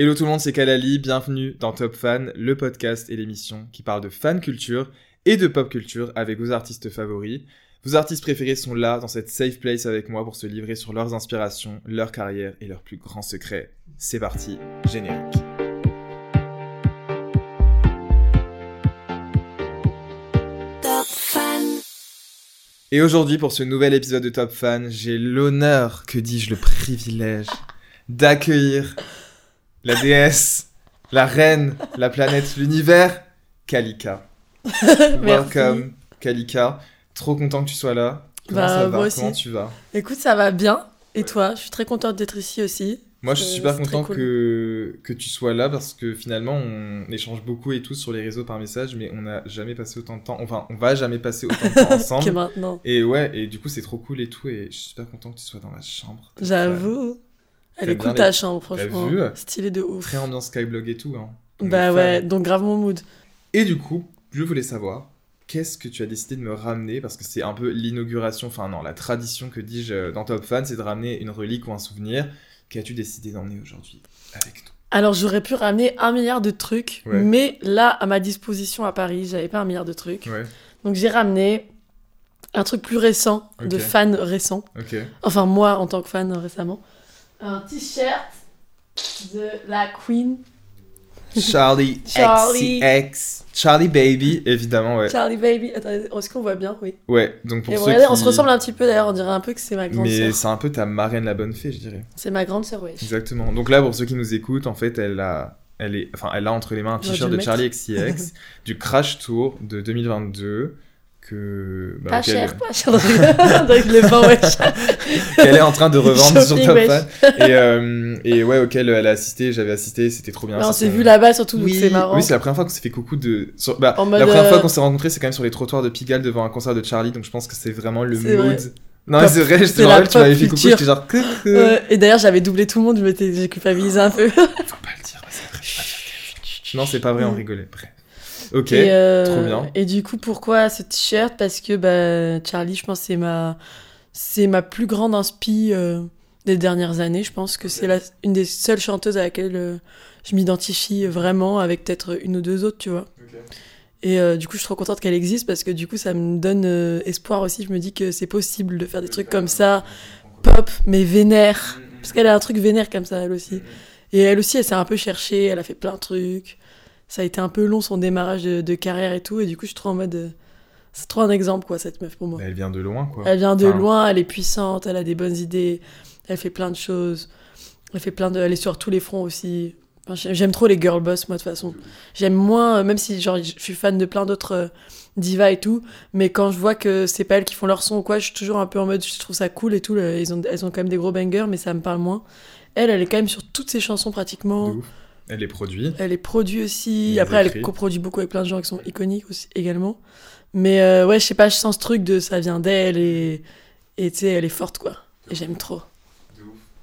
Hello tout le monde, c'est Kalali, bienvenue dans Top Fan, le podcast et l'émission qui parle de fan culture et de pop culture avec vos artistes favoris. Vos artistes préférés sont là, dans cette safe place avec moi pour se livrer sur leurs inspirations, leur carrière et leurs plus grands secrets. C'est parti, générique. Et aujourd'hui, pour ce nouvel épisode de Top Fan, j'ai l'honneur, que dis-je, le privilège d'accueillir la déesse, la reine, la planète, l'univers, Kalika. Welcome, Kalika. Trop content que tu sois là. Comment Bah, ça va? moi aussi. Comment tu vas? Écoute, ça va bien. Et toi? Je suis très contente d'être ici aussi. Moi, je suis Euh, super content cool. que, que tu sois là parce que finalement, on échange beaucoup et tout sur les réseaux par message, mais on n'a jamais passé autant de temps. Enfin, on va jamais passer autant de temps Que ensemble. maintenant. Et ouais, et du coup, c'est trop cool et tout. Et je suis super content que tu sois dans ma chambre. J'avoue. Elle est cool ta chambre, franchement. Stylé de ouf. Très ambiance Skyblog et tout. Hein. Bah ouais, donc grave mon mood. Et du coup, je voulais savoir, qu'est-ce que tu as décidé de me ramener? Parce que c'est un peu l'inauguration, enfin non, la tradition que dis-je euh, dans Top Fan, c'est de ramener une relique ou un souvenir. Qu'as-tu décidé d'emmener aujourd'hui avec nous? Alors j'aurais pu ramener un milliard de trucs, Ouais. mais là, à ma disposition à Paris, j'avais pas un milliard de trucs. Ouais, Donc j'ai ramené un truc plus récent, de fan récent. Enfin, moi en tant que fan euh, récemment. Un t-shirt de la Queen, Charlie, Charlie. XCX. Charlie Baby, évidemment, ouais. Charlie Baby. Attendez, est-ce qu'on voit bien? Oui. Ouais, donc pour Et ceux regardez, qui... on se ressemble un petit peu d'ailleurs, on dirait un peu que c'est ma grande Mais sœur. c'est un peu ta marraine la bonne fée, je dirais. C'est ma grande sœur, oui. Exactement. Donc là, pour ceux qui nous écoutent, en fait, elle a, elle est, enfin, elle a entre les mains un t-shirt de Charlie XCX du Crash Tour de 2022 que bah, Pas auquel- cher, pas cher. Qu'elle est en train de revendre sur Top. Fan et, euh, et ouais auquel elle a assisté, j'avais assisté, c'était trop bien. On s'est vu là-bas surtout, Oui, c'est marrant. oui, c'est la première fois qu'on s'est fait coucou de. sur- bah, la première fois euh, qu'on s'est rencontrés, c'est quand même sur les trottoirs de Pigalle devant un concert de Charlie, donc je pense que c'est vraiment le mood. vrai. Non, c'est vrai, je te rappelle, tu m'avais fait coucou, j'étais genre. Ouais, et d'ailleurs, j'avais doublé tout le monde, j'ai culpabilisé un peu. Faut pas le dire, c'est vrai. Non, c'est pas vrai, on rigolait. Bref. Ok, et, euh, trop bien. Et du coup, pourquoi ce t-shirt? Parce que bah, Charlie, je pense, c'est ma, c'est ma plus grande inspi euh, des dernières années. Je pense que c'est la- une des seules chanteuses à laquelle euh, je m'identifie vraiment, avec peut-être une ou deux autres, tu vois. Et euh, du coup, je suis trop contente qu'elle existe parce que du coup, ça me donne euh, espoir aussi. Je me dis que c'est possible de faire des trucs comme ça, pop, mais vénère. Parce qu'elle a un truc vénère comme ça, elle aussi. Et elle aussi, elle s'est un peu cherchée, elle a fait plein de trucs. Ça a été un peu long son démarrage de, de carrière et tout. Et du coup, je suis trop en mode. euh, C'est trop un exemple, quoi, cette meuf pour moi. Elle vient de loin, quoi. Elle vient de Enfin, loin, elle est puissante, elle a des bonnes idées, elle fait plein de choses. Elle fait plein de. Elle est sur tous les fronts aussi. Enfin, J'aime trop les girl boss, moi, de toute façon. J'aime moins, euh, même si genre, je suis fan de plein d'autres euh, divas et tout, mais quand je vois que c'est pas elles qui font leur son ou quoi, je suis toujours un peu en mode, je trouve ça cool et tout. là, Ils ont, elles ont quand même des gros bangers, mais ça me parle moins. Elle, elle est quand même sur toutes ses chansons pratiquement. de ouf. Elle est produite. Elle est produite aussi. Les Après, elle coproduit beaucoup avec plein de gens qui sont iconiques aussi, également. Mais euh, ouais, je sais pas, je sens ce truc de ça vient d'elle et et tu sais, elle est forte quoi. Et j'aime trop.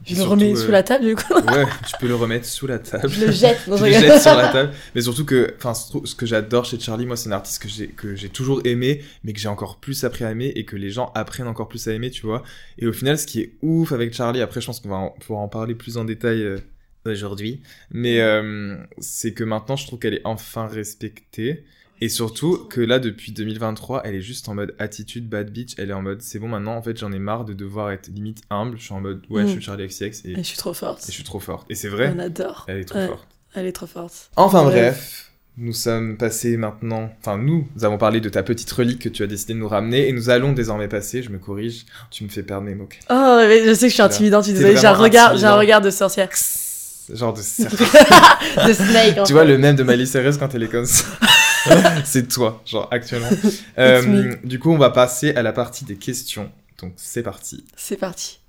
Je Et le surtout, remets euh, sous la table du coup. Ouais, tu peux le remettre sous la table. Je le jette. Je le jettes sur la table. Mais surtout que, enfin, ce ce que j'adore chez Charlie, moi, c'est une artiste que j'ai que j'ai toujours aimé, mais que j'ai encore plus appris à aimer et que les gens apprennent encore plus à aimer, tu vois. Et au final, ce qui est ouf avec Charlie, après, je pense qu'on va en- pouvoir en parler plus en détail euh, aujourd'hui, mais euh, c'est que maintenant, je trouve qu'elle est enfin respectée. Et surtout que là, depuis 2023, elle est juste en mode attitude bad bitch. Elle est en mode, c'est bon maintenant, en fait, j'en ai marre de devoir être limite humble. Je suis en mode, ouais, Mm. je suis Charlie XCX et, Et je suis trop forte. et je suis trop forte. Et c'est vrai, On adore. elle est trop Ouais. forte. Elle est trop forte. Enfin Bref. bref, nous sommes passés maintenant, enfin nous, nous avons parlé de ta petite relique que tu as décidé de nous ramener et nous allons désormais passer, je me corrige, tu me fais perdre mes mots. Oh, mais je sais que je suis intimidante, T'es désolée. J'ai un regard, j'ai un regard de sorcière. Genre de snake. tu vois le même de Miley Cyrus quand elle est comme ça. c'est toi, genre actuellement. Euh, du coup, on va passer à la partie des questions. Donc c'est parti. C'est parti.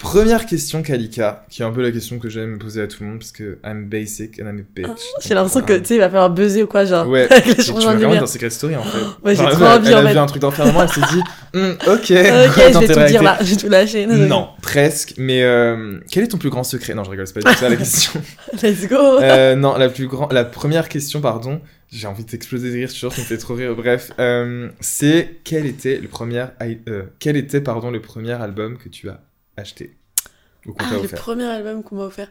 Première question, Kalika, qui est un peu la question que j'aime poser à tout le monde, parce que I'm basic and I'm a bitch. Ah, J'ai l'impression que, tu sais, il va falloir buzzer ou quoi, genre. Ouais, avec les tu vraiment dans Secret Story en fait. Ouais, j'ai Enfin, trop envie, Elle en a fait. vu un truc d'enfermement, elle s'est dit, Hmm, ok, Ok, je vais tout dire là, je vais tout lâcher. Non, presque, mais euh, quel est ton plus grand secret? Non, je rigole, c'est pas du tout ça la question. Let's go. Euh, non, la plus grand, la première question, pardon. J'ai envie de t'exploser de rire, je suis sûr, ça me fait trop rire. Bref, euh, c'est quel était le premier, euh, quel était pardon le premier album que tu as acheté ou qu'on Ah, t'a le offert premier album qu'on m'a offert.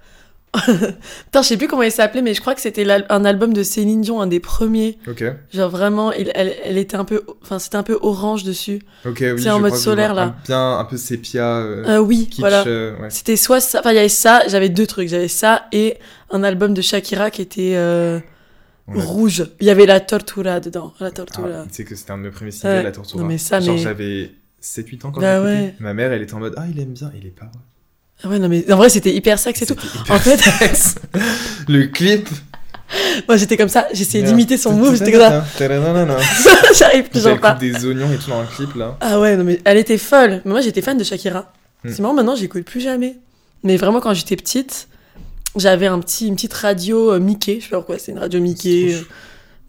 Putain, je sais plus comment il s'appelait, mais je crois que c'était l'al- un album de Céline Dion, un des premiers. Ok, Genre vraiment, il- elle, elle était un peu, enfin c'était un peu orange dessus. ok, oui. C'est en je mode crois que je solaire, vois. là. Un- bien, un peu sépia, euh, Euh, oui, kitsch. voilà. euh, ouais. C'était soit ça, enfin il y avait ça, j'avais deux trucs, j'avais ça et un album de Shakira qui était euh, rouge. Il y avait la Tortura dedans, la Ah, Tortura. tu sais que c'était un de mes premiers singles, Ouais. La Tortura. Non, mais ça, Genre mais- j'avais 7-8 ans quand Bah ouais. Ma mère, elle était en mode, ah, il aime bien, il est pas. Ah ouais, non mais en vrai c'était hyper sexe et tout. En fait, le clip. moi j'étais comme ça, j'essayais d'imiter son move, j'étais comme ça. J'arrive toujours pas. des oignons et tout dans le clip là. Ah ouais, non mais elle était folle. Mais moi j'étais fan de Shakira. Hmm. C'est marrant, maintenant j'écoute plus jamais. Mais vraiment quand j'étais petite, j'avais un petit, une petite radio euh, Mickey. Je sais pas pourquoi, c'est une radio Mickey. Euh,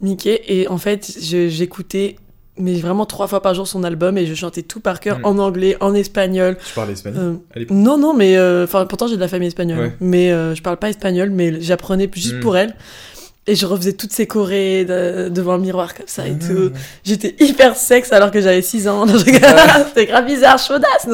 Mickey. Et en fait, j'écoutais mais vraiment trois fois par jour son album et je chantais tout par cœur Hmm. en anglais, en espagnol. Tu parlais espagnol Euh, non, non, mais euh, pourtant j'ai de la famille espagnole. Ouais. Mais euh, je parle pas espagnol, mais j'apprenais juste Hmm. pour elle. Et je refaisais toutes ces chorés de- devant un miroir comme ça et Ah, tout. J'étais hyper sexe alors que j'avais 6 ans. C'était grave bizarre, chaudasse.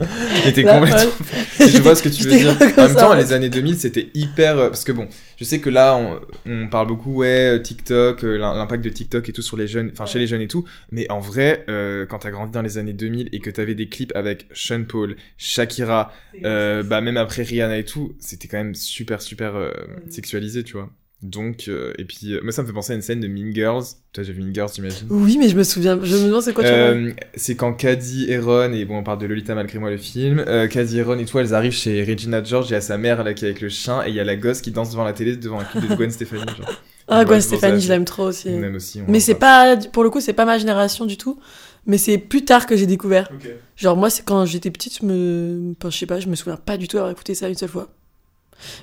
La complètement. je vois ce que tu veux dire. En même temps, les années 2000, c'était hyper. euh, Parce que bon, je sais que là, on, on parle beaucoup, ouais, euh, TikTok, euh, l'im- l'impact de TikTok et tout sur les jeunes, enfin chez les jeunes et tout. Mais en vrai, euh, quand t'as grandi dans les années 2000 et que t'avais des clips avec Sean Paul, Shakira, euh, bah même après Rihanna et tout, c'était quand même super, super euh, sexualisé, tu vois. Donc, euh, et puis, euh, moi, ça me fait penser à une scène de Mean Girls. Toi, j'ai vu Mean Girls, j'imagine. Oui, mais je me souviens. Je me demande c'est quoi. Euh, c'est quand Caddy et Ron, et bon, on parle de Lolita malgré moi le film, euh, Caddy et Ron et tout, elles arrivent chez Regina George, il y a sa mère là qui est avec le chien, et il y a la gosse qui danse devant la télé devant un clip de Gwen Stefani. Genre. Ah, Gwen ça, je l'aime trop aussi. On aime aussi. Mais c'est pas, pour le coup, c'est pas ma génération du tout. Mais c'est plus tard que j'ai découvert. Genre, moi, c'est quand j'étais petite, je me. Enfin, je sais pas, je me souviens pas du tout avoir écouté ça une seule fois.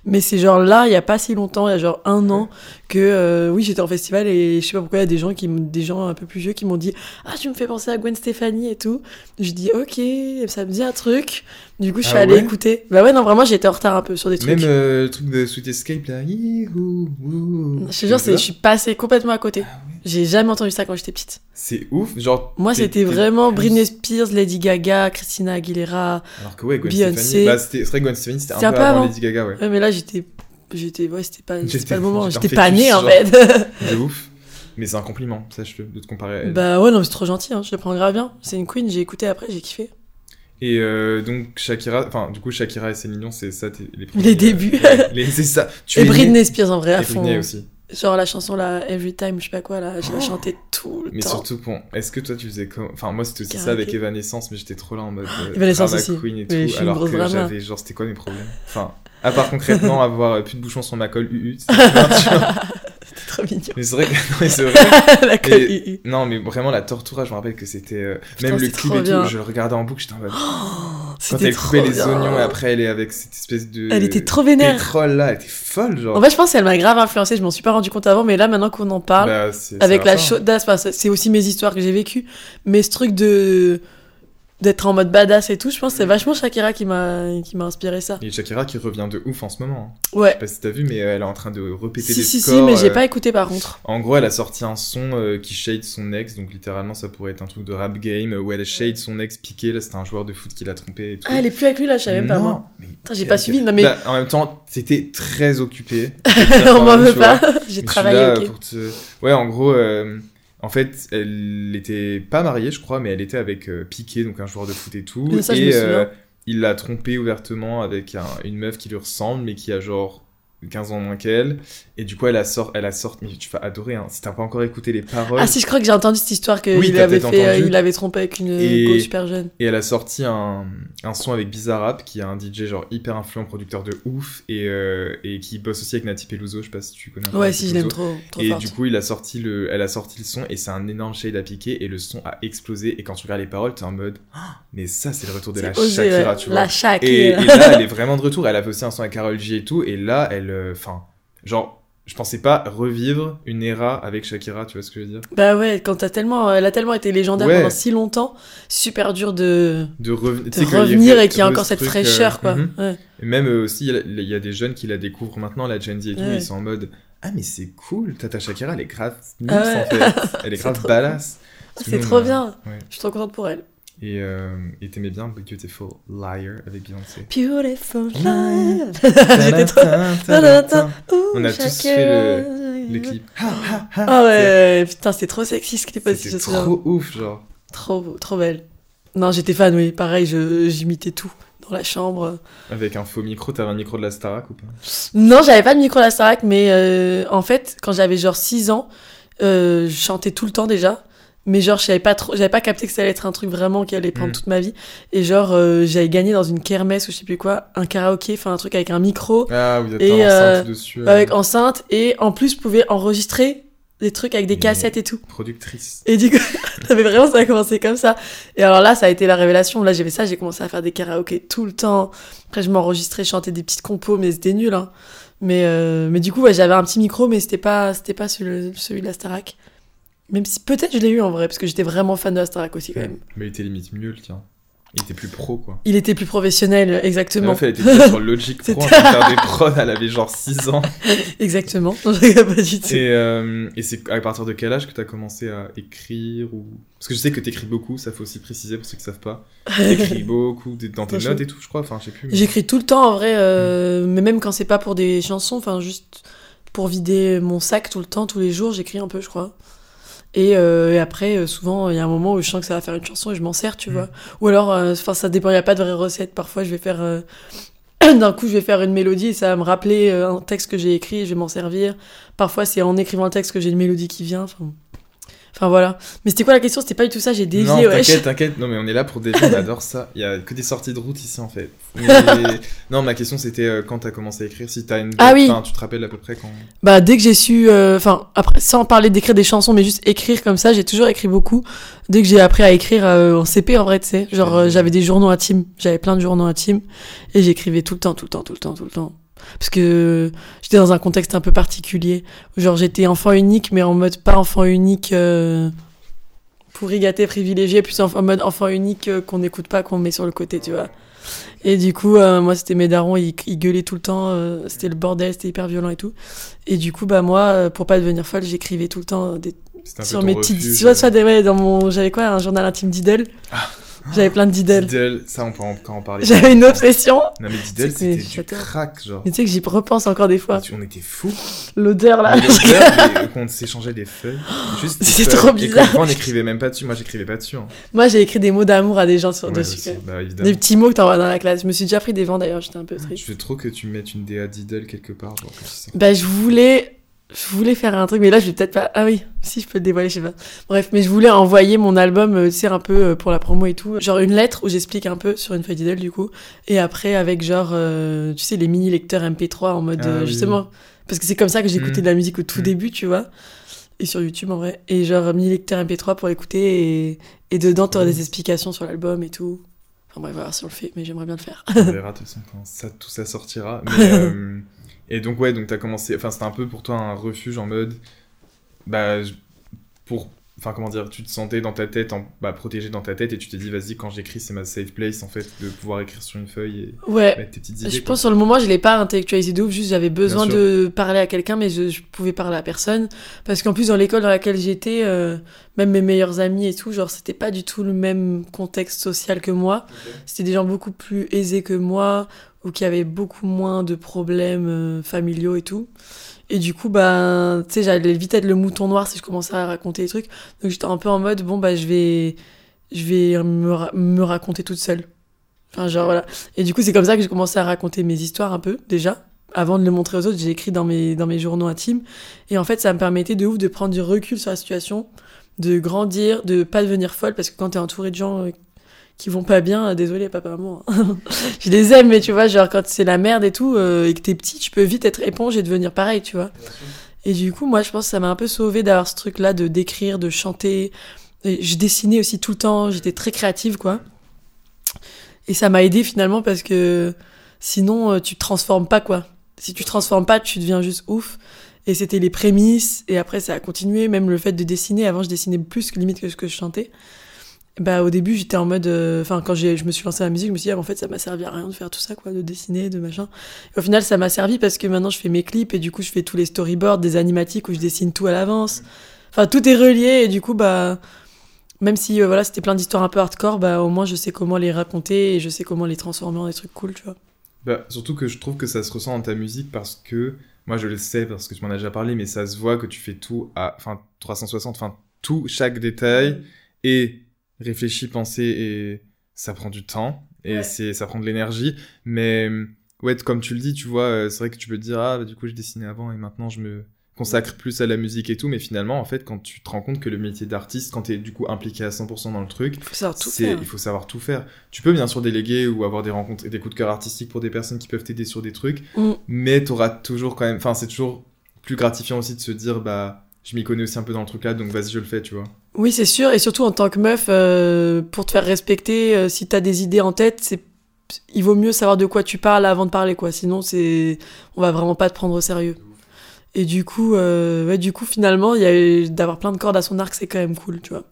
Mais c'est genre là, il y a pas si longtemps, il y a genre un an, que euh, oui, j'étais en festival et je sais pas pourquoi il y a des gens, qui, des gens un peu plus vieux qui m'ont dit Ah, tu me fais penser à Gwen Stefani et tout. Je dis Ok, ça me dit un truc. Du coup, je suis Ah allée ouais écouter. Bah ouais, non, vraiment, j'étais en retard un peu sur des trucs. Même euh, le truc de Sweet Escape là, je te jure, je suis passée complètement à côté. Ah ouais. J'ai jamais entendu ça quand j'étais petite. C'est ouf, genre. Moi, c'était vraiment Britney Spears, Lady Gaga, Christina Aguilera. Alors que ouais, Gwen Beyoncé. Bah, c'était c'est vrai Gwen Stefani, c'était un, peu avant, Lady Gaga, ouais. Ouais, mais là, j'étais. J'étais. Ouais, c'était pas, pas le moment. j'étais pas née, en fait. De ouf. Mais c'est un compliment, sache-le, de te comparer à elle. bah ouais, non, mais c'est trop gentil, hein. je le prends grave bien. C'est une queen, j'ai écouté après, j'ai kiffé. Et euh, donc Shakira, enfin du coup Shakira et Céline Dion, c'est ça tes- les premiers, Les débuts. euh, les- c'est ça. Tu Et Britney Spears, en vrai, à Et fond. Britney aussi. Genre la chanson là, Every Time, je sais pas quoi, là, je la chantais tout le Mais temps. surtout bon, est-ce que toi tu faisais comme, enfin moi c'était aussi ça avec Evanescence, mais j'étais trop là en mode euh, Evanescence aussi. queen et Oui, tout, alors que j'avais genre c'était quoi mes problèmes? Enfin, à part concrètement avoir euh, plus de bouchons sur ma colle UU, tu vois. Trop mignon. mais c'est vrai que non, mais c'est vrai. la colle Et- UU. Non mais vraiment la tortura, je me rappelle que c'était euh, même le clip et bien. tout, je le regardais en boucle, j'étais en mode quand C'était elle coupait les bien. oignons et après elle est avec cette espèce de Elle était trop vénère. pétrole là, elle était folle genre. En fait, je pense qu'elle m'a grave influencé, je m'en suis pas rendu compte avant, mais là, maintenant qu'on en parle, Bah, avec la chaudasse, c'est aussi mes histoires que j'ai vécues, mais ce truc de d'être en mode badass et tout, je pense que c'est vachement Shakira qui m'a qui m'a inspiré ça. Et Shakira qui revient de ouf en ce moment. hein. Je Ouais. sais pas si t'as vu, mais elle est en train de repéter Si des si si, scores. mais j'ai euh, pas écouté par contre. En gros, elle a sorti un son euh, qui shade son ex, donc littéralement ça pourrait être un truc de rap game euh, où elle shade son ex piqué. Là, c'était un joueur de foot qui l'a trompé et tout. Ah, elle est plus avec lui là, je savais même pas moi. j'ai pas suivi, non, mais- Bah, en même temps, t'étais très occupé. On m'en veut pas, j'ai je travaillé, là ok. pour te- Ouais, en gros, euh, en fait, elle était pas mariée, je crois, mais elle était avec euh, Piqué, donc un joueur de foot et tout. Ça, je et euh, il l'a trompé ouvertement avec un- une meuf qui lui ressemble, mais qui a genre 15 ans moins qu'elle. Et du coup, elle a sorti, elle a sorti, mais tu vas adorer, hein. Si t'as pas encore écouté les paroles. Ah si, je crois que j'ai entendu cette histoire qu'il Oui, avait fait, euh, il avait trompé avec une Et- go super jeune. Et elle a sorti un, un son avec Bizarrap, qui est un DJ genre hyper influent, producteur de ouf, et, euh, et qui bosse aussi avec Nati Peluso, je sais pas si tu connais. Ouais, si, je l'aime Peluso. trop, trop Et du coup, il a sorti le, elle a sorti le son et c'est un énorme shade à piquer et le son a explosé. Et quand tu regardes les paroles, t'es en mode, Ah, mais ça, c'est le retour de la osé, Shakira, ouais. tu vois. La Shakira. Et, et là, elle est vraiment de retour. Elle a fait aussi un son avec Carol G et tout. Et là, elle, euh, enfin, genre, je pensais pas revivre une era avec Shakira, tu vois ce que je veux dire? Bah ouais, quand t'as tellement, elle a tellement été légendaire Ouais. pendant si longtemps, super dur de, De, revenir et qu'il y a encore cette fraîcheur, euh, quoi. mhm. Ouais. Et même euh, aussi, il y a- il y, a des jeunes qui la découvrent maintenant, la Gen Z et tout, Ouais. ils sont en mode Ah, mais c'est cool, Tata Shakira, elle est grave Ah ouais. en fait. Elle est C'est grave trop C'est trop bien. Je suis trop contente pour elle. Et euh, t'aimais bien Beautiful Liar avec Beyoncé. Beautiful. J'étais trop... On a tous fait le, le clip. Ah ouais, putain, c'était trop sexy ce clip aussi, C'était trop ouf, genre. Trop, trop belle. Non, j'étais fan, oui. Pareil, j'imitais tout dans la chambre. Avec un faux micro, t'avais un micro de la Starac ou pas? Non, j'avais pas de micro à la Starac, mais euh, en fait, quand j'avais genre 6 ans, euh, je chantais tout le temps déjà. Mais genre, j'avais pas trop, j'avais pas capté que ça allait être un truc vraiment qui allait prendre Mm. toute ma vie. Et genre, euh, j'avais gagné dans une kermesse ou je sais plus quoi, un karaoké, enfin un truc avec un micro, Ah, vous êtes Et, un euh, enceinte dessus. euh, avec enceinte, et en plus, je pouvais enregistrer des trucs avec des Mais- cassettes et tout. Productrice. Et du coup, j'avais vraiment, ça a commencé comme ça. Et alors là, ça a été la révélation. Là, j'ai fait ça, j'ai commencé à faire des karaokés tout le temps. Après, je m'enregistrais, je chantais des petites compos, mais c'était nul, hein. Mais, euh, mais du coup, ouais, j'avais un petit micro, mais c'était pas, c'était pas celui, celui de la Starac. Même si peut-être je l'ai eu en vrai, parce que j'étais vraiment fan de Starac aussi, quand même. Mais il était limite mieux, le tien. Il était plus pro, quoi. Il était plus professionnel, exactement. meuf, elle était sur Logic Pro C'était- en train de faire des prods, elle avait genre 6 ans. exactement. Je pas du tout. Et, euh, et c'est à partir de quel âge que t'as commencé à écrire ou... Parce que je sais que t'écris beaucoup, ça faut aussi préciser pour ceux qui savent pas. T'écris beaucoup, dans tes notes et tout, je crois, enfin je sais plus. mais- J'écris tout le temps en vrai, euh, mais même quand c'est pas pour des chansons, enfin juste pour vider mon sac tout le temps, tous les jours, j'écris un peu, je crois. Et, euh, et après, euh, souvent, il y a un moment où je sens que ça va faire une chanson et je m'en sers, tu Mm. vois. Ou alors, euh, enfin, ça dépend, il n'y a pas de vraie recette. Parfois, je vais faire. euh, D'un coup, je vais faire une mélodie et ça va me rappeler un texte que j'ai écrit et je vais m'en servir. Parfois, c'est en écrivant le texte que j'ai une mélodie qui vient. Enfin, enfin voilà. Mais c'était quoi la question? C'était pas du tout ça, j'ai dévié. Non, t'inquiète, t'inquiète. Non, mais on est là pour dévier, on adore ça. Il y a que des sorties de route ici, en fait. Mais- non, ma question, c'était euh, quand t'as commencé à écrire, si t'as une... Ah oui. Enfin, tu te rappelles à peu près quand... Bah dès que j'ai su, euh, enfin après sans parler d'écrire des chansons, mais juste écrire comme ça, j'ai toujours écrit beaucoup. Dès que j'ai appris à écrire euh, en CP en vrai, tu sais, genre j'avais des journaux intimes, j'avais plein de journaux intimes et j'écrivais tout le temps, tout le temps, tout le temps, tout le temps. Parce que j'étais dans un contexte un peu particulier, genre j'étais enfant unique, mais en mode pas enfant unique euh, pourri gâté privilégié, plus en mode enfant unique euh, qu'on n'écoute pas, qu'on met sur le côté, tu vois. Et du coup, euh, moi, c'était mes darons, ils, ils gueulaient tout le temps, euh, c'était le bordel, c'était hyper violent et tout. Et du coup, bah moi, pour pas devenir folle, j'écrivais tout le temps des, sur mes petites, tu vois, soit des, ouais, dans mon, j'avais quoi, un journal intime d'Idel. J'avais plein de Didel. Diddle, ça, on peut encore en parler. J'avais une obsession. Non, mais Diddle, c'était du crack, genre. Mais tu sais que j'y repense encore des fois. Tu- On était fous. L'odeur là. L'odeur, qu'on s'échangeait des feuilles. Juste C'était trop Et bizarre. qu'on- on n'écrivait même pas dessus. Moi, j'écrivais pas dessus. hein. Moi, j'ai écrit des mots d'amour à des gens sur, Ouais, dessus. aussi, bah. Des petits mots que t'envoies dans la classe. Je me suis déjà pris des vents d'ailleurs, j'étais un peu triste. Je veux trop que tu mettes une DA Diddle quelque part. Genre, que. Bah, je voulais, je voulais faire un truc, mais là, je vais peut-être pas. Ah oui, si, je peux le dévoiler, je sais pas. Bref, mais je voulais envoyer mon album, euh, tu sais, un peu euh, pour la promo et tout. Genre une lettre où j'explique un peu sur une feuille d'idole, du coup. Et après, avec genre, euh, tu sais, les mini lecteurs MP3 en mode, Ah euh, oui. justement. Parce que c'est comme ça que j'écoutais Mm. de la musique au tout Mm. début, tu vois. Et sur YouTube, en vrai. Et genre, mini lecteur MP3 pour écouter. Et, et dedans, t'auras Mm. des explications sur l'album et tout. Enfin bref, voilà si on le fait, mais j'aimerais bien le faire. On verra de toute façon quand ça, tout ça sortira. Mais, euh, et donc, ouais, donc t'as commencé. Enfin, c'était un peu pour toi un refuge en mode. Bah, pour. Enfin, comment dire, tu te sentais dans ta tête, en, bah, protégé dans ta tête, et tu t'es dit, vas-y, quand j'écris, c'est ma safe place, en fait, de pouvoir écrire sur une feuille et Ouais. mettre tes petites idées. Je quoi. pense sur le moment, je l'ai pas intellectualisé de ouf, juste j'avais besoin de parler à quelqu'un, mais je, je pouvais parler à personne. Parce qu'en plus, dans l'école dans laquelle j'étais, euh, même mes meilleurs amis et tout, genre, c'était pas du tout le même contexte social que moi. C'était des gens beaucoup plus aisés que moi, ou qui avaient beaucoup moins de problèmes euh, familiaux et tout. Et du coup, bah, tu sais, j'allais vite être le mouton noir si je commençais à raconter des trucs. Donc j'étais un peu en mode, bon, bah, je vais, je vais me, ra- me raconter toute seule. Enfin, genre, voilà. Et du coup, c'est comme ça que j'ai commencé à raconter mes histoires un peu, déjà. avant de le montrer aux autres, j'ai écrit dans mes, dans mes journaux intimes. Et en fait, ça me permettait de ouf de prendre du recul sur la situation, de grandir, de pas devenir folle, parce que quand t'es entouré de gens euh, qui vont pas bien, désolé, papa, maman, je les aime, mais tu vois, genre quand c'est la merde et tout, euh, et que t'es petit, tu peux vite être éponge et devenir pareil, tu vois. Et du coup, moi, je pense que ça m'a un peu sauvé d'avoir ce truc-là de d'écrire, de chanter. Et je dessinais aussi tout le temps, j'étais très créative, quoi. Et ça m'a aidé finalement parce que sinon, euh, tu te transformes pas, quoi. Si tu te transformes pas, tu deviens juste ouf. Et c'était les prémices, et après ça a continué, même le fait de dessiner. Avant, je dessinais plus que limite que ce que je chantais. Bah, au début, j'étais en mode. euh, Enfin, quand j'ai- je me suis lancée à la musique, je me suis dit, ah, en fait, ça m'a servi à rien de faire tout ça, quoi, de dessiner, de machin. Et au final, ça m'a servi parce que maintenant, je fais mes clips, et du coup, je fais tous les storyboards, des animatiques où je dessine tout à l'avance. Enfin, tout est relié, et du coup, bah. Même si euh, voilà, c'était plein d'histoires un peu hardcore, bah au moins je sais comment les raconter et je sais comment les transformer en des trucs cool, tu vois. Bah, surtout que je trouve que ça se ressent dans ta musique parce que, moi je le sais parce que tu m'en as déjà parlé, mais ça se voit que tu fais tout à, enfin, 360, enfin, tout, chaque détail est réfléchi, pensé et ça prend du temps et Ouais. c'est, ça prend de l'énergie. Mais, ouais, comme tu le dis, tu vois, euh, c'est vrai que tu peux te dire, ah, bah, du coup, je dessinais avant et maintenant je me consacre plus à la musique et tout, mais finalement, en fait, quand tu te rends compte que le métier d'artiste, quand t'es du coup impliqué à 100% dans le truc, Il faut savoir tout faire. Il faut savoir tout faire. Tu peux bien sûr déléguer ou avoir des rencontres et des coups de cœur artistiques pour des personnes qui peuvent t'aider sur des trucs, Mm. mais t'auras toujours quand même. Enfin, c'est toujours plus gratifiant aussi de se dire, bah, je m'y connais aussi un peu dans le truc là, donc vas-y, je le fais, tu vois. Oui, c'est sûr, et surtout en tant que meuf, euh, pour te faire respecter, euh, si t'as des idées en tête, c'est il vaut mieux savoir de quoi tu parles avant de parler, quoi. Sinon, c'est on va vraiment pas te prendre au sérieux. Et du coup, euh, du coup, finalement, il y a d'avoir plein de cordes à son arc, c'est quand même cool, tu vois.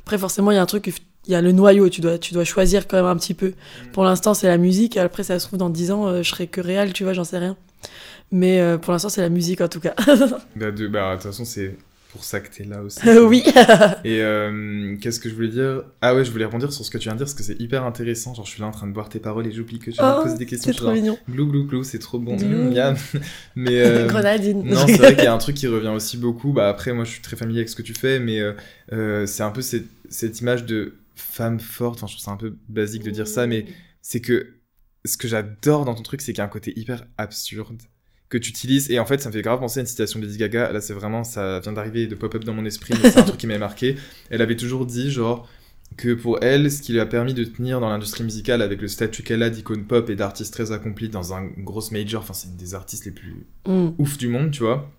Après, forcément, il y a un truc, il y a le noyau, tu dois, tu dois choisir quand même un petit peu. Pour l'instant, c'est la musique, et après, ça se trouve, dans 10 ans, euh, je serai que réel, tu vois, j'en sais rien. Mais euh, pour l'instant, c'est la musique, en tout cas. Bah, de, bah, de toute façon, c'est pour ça que t'es là aussi. oui. Et euh, qu'est-ce que je voulais dire? Ah ouais, je voulais rebondir sur ce que tu viens de dire, parce que c'est hyper intéressant. Genre, je suis là en train de boire tes paroles et j'oublie que tu vas me Oh, poser des questions. c'est trop genre, mignon. Glou, glou, glou, c'est trop bon. Mmh, miam. Mais. euh, Grenadine. Non, c'est vrai qu'il y a un truc qui revient aussi beaucoup. Bah, après, moi, je suis très familier avec ce que tu fais, mais euh, euh, c'est un peu cette, cette image de femme forte. Enfin, je trouve ça un peu basique de dire ça, mais c'est que ce que j'adore dans ton truc, c'est qu'il y a un côté hyper absurde que tu utilises. Et en fait, ça me fait grave penser à une citation de Lady Gaga. Là, c'est vraiment, ça vient d'arriver de pop-up dans mon esprit, mais c'est un truc qui m'a marqué. Elle avait toujours dit, genre, que pour elle, ce qui lui a permis de tenir dans l'industrie musicale avec le statut qu'elle a d'icône pop et d'artiste très accompli dans un gros major, enfin, c'est une des artistes les plus Mm. ouf du monde, tu vois,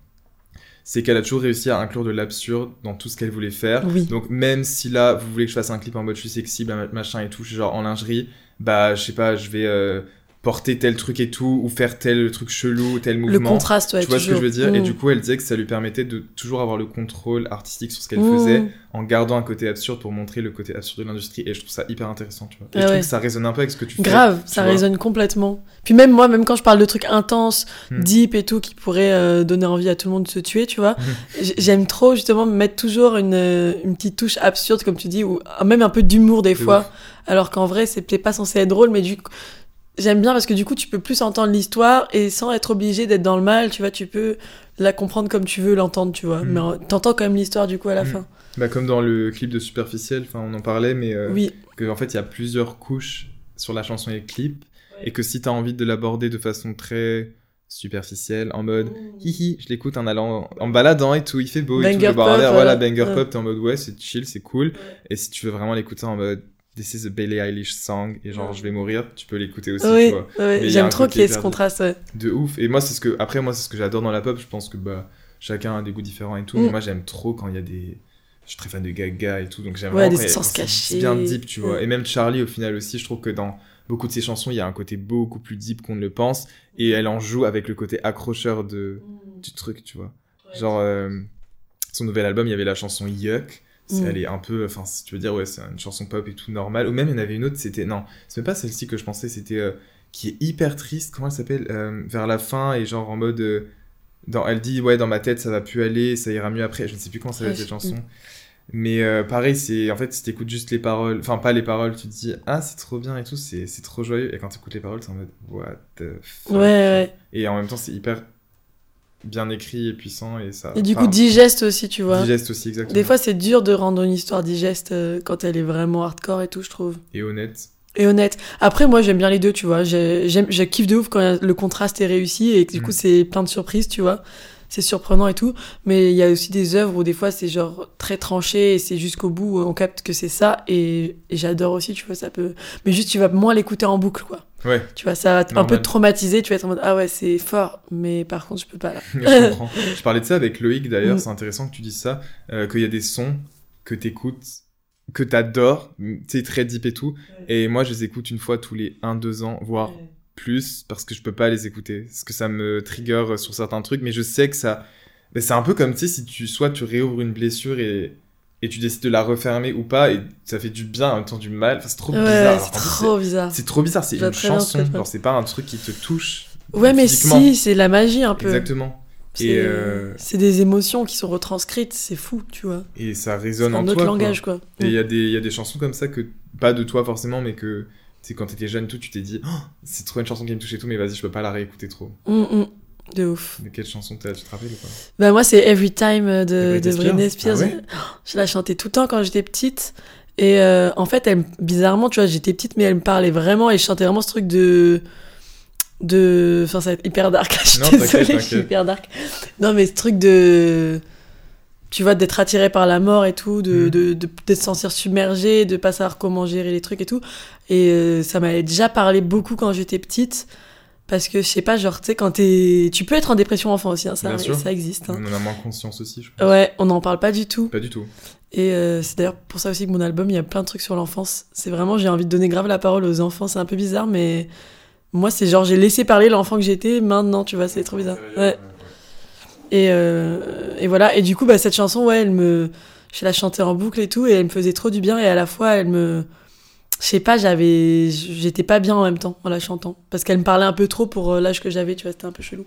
c'est qu'elle a toujours réussi à inclure de l'absurde dans tout ce qu'elle voulait faire. Oui. Donc même si là, vous voulez que je fasse un clip en mode je suis sexy, machin et tout, je suis genre en lingerie, bah je sais pas, je vais euh, porter tel truc et tout, ou faire tel truc chelou, tel Le mouvement. contraste, ouais, tu vois ce que je veux dire? Et Mm. du coup, elle disait que ça lui permettait de toujours avoir le contrôle artistique sur ce qu'elle Mm. faisait, en gardant un côté absurde pour montrer le côté absurde de l'industrie. Et je trouve ça hyper intéressant, tu vois. Et Ah je trouve ouais. que ça résonne un peu avec ce que tu fais. Grave, ça résonne complètement. Puis même moi, même quand je parle de trucs intenses, Hmm. deep et tout, qui pourraient euh, donner envie à tout le monde de se tuer, tu vois, j'aime trop justement me mettre toujours une, euh, une petite touche absurde, comme tu dis, ou même un peu d'humour des De fois, ouf. alors qu'en vrai, c'est peut-être pas censé être drôle, mais du coup, j'aime bien parce que du coup, tu peux plus entendre l'histoire et sans être obligé d'être dans le mal, tu vois, tu peux la comprendre comme tu veux l'entendre, tu vois. Hmm. Mais t'entends quand même l'histoire du coup à la Hmm. fin. Bah, comme dans le clip de Superficiel, enfin on en parlait, mais euh, Oui, que en fait il y a plusieurs couches sur la chanson et le clip et que si t'as envie de l'aborder de façon très superficielle en mode hihi je l'écoute en allant en baladant et tout il fait beau et tout Banger bois un pop, voilà voilà. banger Ouais. pop t'es en mode ouais c'est chill c'est cool et si tu veux vraiment l'écouter en mode this is a Billie Eilish song et genre je vais mourir tu peux l'écouter aussi oui, a j'aime un trop qu'il y ait ce contraste, ouais. de ouf. Et moi c'est ce que après moi c'est ce que j'adore dans la pop. Je pense que bah chacun a des goûts différents et tout Mm. mais moi j'aime trop quand il y a des je suis très fan de Gaga et tout donc j'aime Ouais, vraiment des c'est cachés. bien deep tu vois. Ouais. et même Charlie au final aussi je trouve que dans beaucoup de ses chansons il y a un côté beaucoup plus deep qu'on ne le pense. Et elle en joue avec le côté accrocheur de du truc tu vois. Genre euh, son nouvel album il y avait la chanson Yuck elle est un peu enfin si tu veux dire ouais c'est une chanson pop et tout normal ou même il y en avait une autre c'était non c'est même pas celle-ci que je pensais c'était euh, qui est hyper triste. Comment elle s'appelle Euh, vers la fin et genre en mode euh, dans elle dit ouais dans ma tête ça va plus aller ça ira mieux après. Je ne sais plus comment ça Ouais, s'appelle cette je- chanson. Mais pareil c'est en fait si t'écoutes juste les paroles enfin pas les paroles tu te dis ah c'est trop bien et tout c'est c'est trop joyeux et quand t'écoutes les paroles c'est en mode what the fuck? Ouais, ouais. et en même temps c'est hyper bien écrit et puissant et ça Et du coup, digeste aussi, tu vois. digeste aussi exactement Des fois, c'est dur de rendre une histoire digeste euh, quand elle est vraiment hardcore et tout, je trouve. et honnête et honnête. Après, moi, j'aime bien les deux, tu vois. J'ai- J'aime, je kiffe de ouf quand le contraste est réussi et que du coup, Mm. c'est plein de surprises, tu vois. C'est surprenant et tout. Mais il y a aussi des œuvres où des fois, c'est genre très tranché et c'est jusqu'au bout, on capte que c'est ça. Et, et j'adore aussi, tu vois, ça peut. Mais juste, tu vas moins l'écouter en boucle, quoi. Ouais, Tu vois, ça va un peu te traumatiser. Tu vas être en mode, ah ouais, c'est fort. Mais par contre, je peux pas là. je comprends. Je parlais de ça avec Loïc d'ailleurs, Mm. c'est intéressant que tu dises ça, euh, qu'il y a des sons que t'écoutes, que t'adores, tu sais, très deep et tout, et moi je les écoute une fois tous les 1-2 ans, voire plus, parce que je peux pas les écouter, parce que ça me trigger sur certains trucs, mais je sais que ça... mais c'est un peu comme, tu sais, si tu, soit tu réouvres une blessure et, et tu décides de la refermer ou pas, et ça fait du bien en même temps du mal, enfin c'est trop Ouais, bizarre. C'est trop bizarre. C'est trop bizarre, c'est une chanson, c'est pas un truc qui te touche. Ouais, mais si, c'est la magie un peu. Exactement. C'est euh, c'est des émotions qui sont retranscrites, c'est fou, tu vois. Et ça C'est résonne en toi. autre quoi. langage, quoi. Et il y, a des- il y a des chansons comme ça que, pas de toi forcément, mais que, sais, quand t'étais jeune, tout, tu t'es dit, Oh, c'est trop une chanson qui me touche et tout, mais vas-y, je peux pas la réécouter trop. Mm, mm. De ouf. De quelle chanson t'as- tu te rappelles ou pas? Bah moi c'est Every Time de, De Britney Spears. Ah ouais? Je la chantais tout le temps quand j'étais petite. Et euh, en fait, elle, bizarrement, tu vois, j'étais petite, mais elle me parlait vraiment et je chantais vraiment ce truc de... de... Enfin, ça va être hyper dark. je suis Non, désolée, je suis hyper dark. Non, mais ce truc de... Tu vois, d'être attiré par la mort et tout, de, Mm. de, de, de se sentir submergé, de pas savoir comment gérer les trucs et tout. Et euh, ça m'avait déjà parlé beaucoup quand j'étais petite. Parce que, je sais pas, genre, tu sais, quand t'es... Tu peux être en dépression enfant aussi, hein, ça, ça existe. hein. On en a moins conscience aussi, je pense. Ouais, on n'en parle pas du tout. Pas du tout. Et euh, c'est d'ailleurs pour ça aussi que mon album, il y a plein de trucs sur l'enfance. C'est vraiment, j'ai envie de donner grave la parole aux enfants. C'est un peu bizarre, mais moi, c'est genre, j'ai laissé parler l'enfant que j'étais. Maintenant, tu vois, c'est trop bizarre. Ouais. Et, euh, et voilà. Et du coup, bah, cette chanson, ouais, elle me. Je la chantais en boucle et tout, et elle me faisait trop du bien. Et à la fois, elle me. Je sais pas, j'avais. J'étais pas bien en même temps en la chantant. Parce qu'elle me parlait un peu trop pour euh, l'âge que j'avais, tu vois, c'était un peu chelou.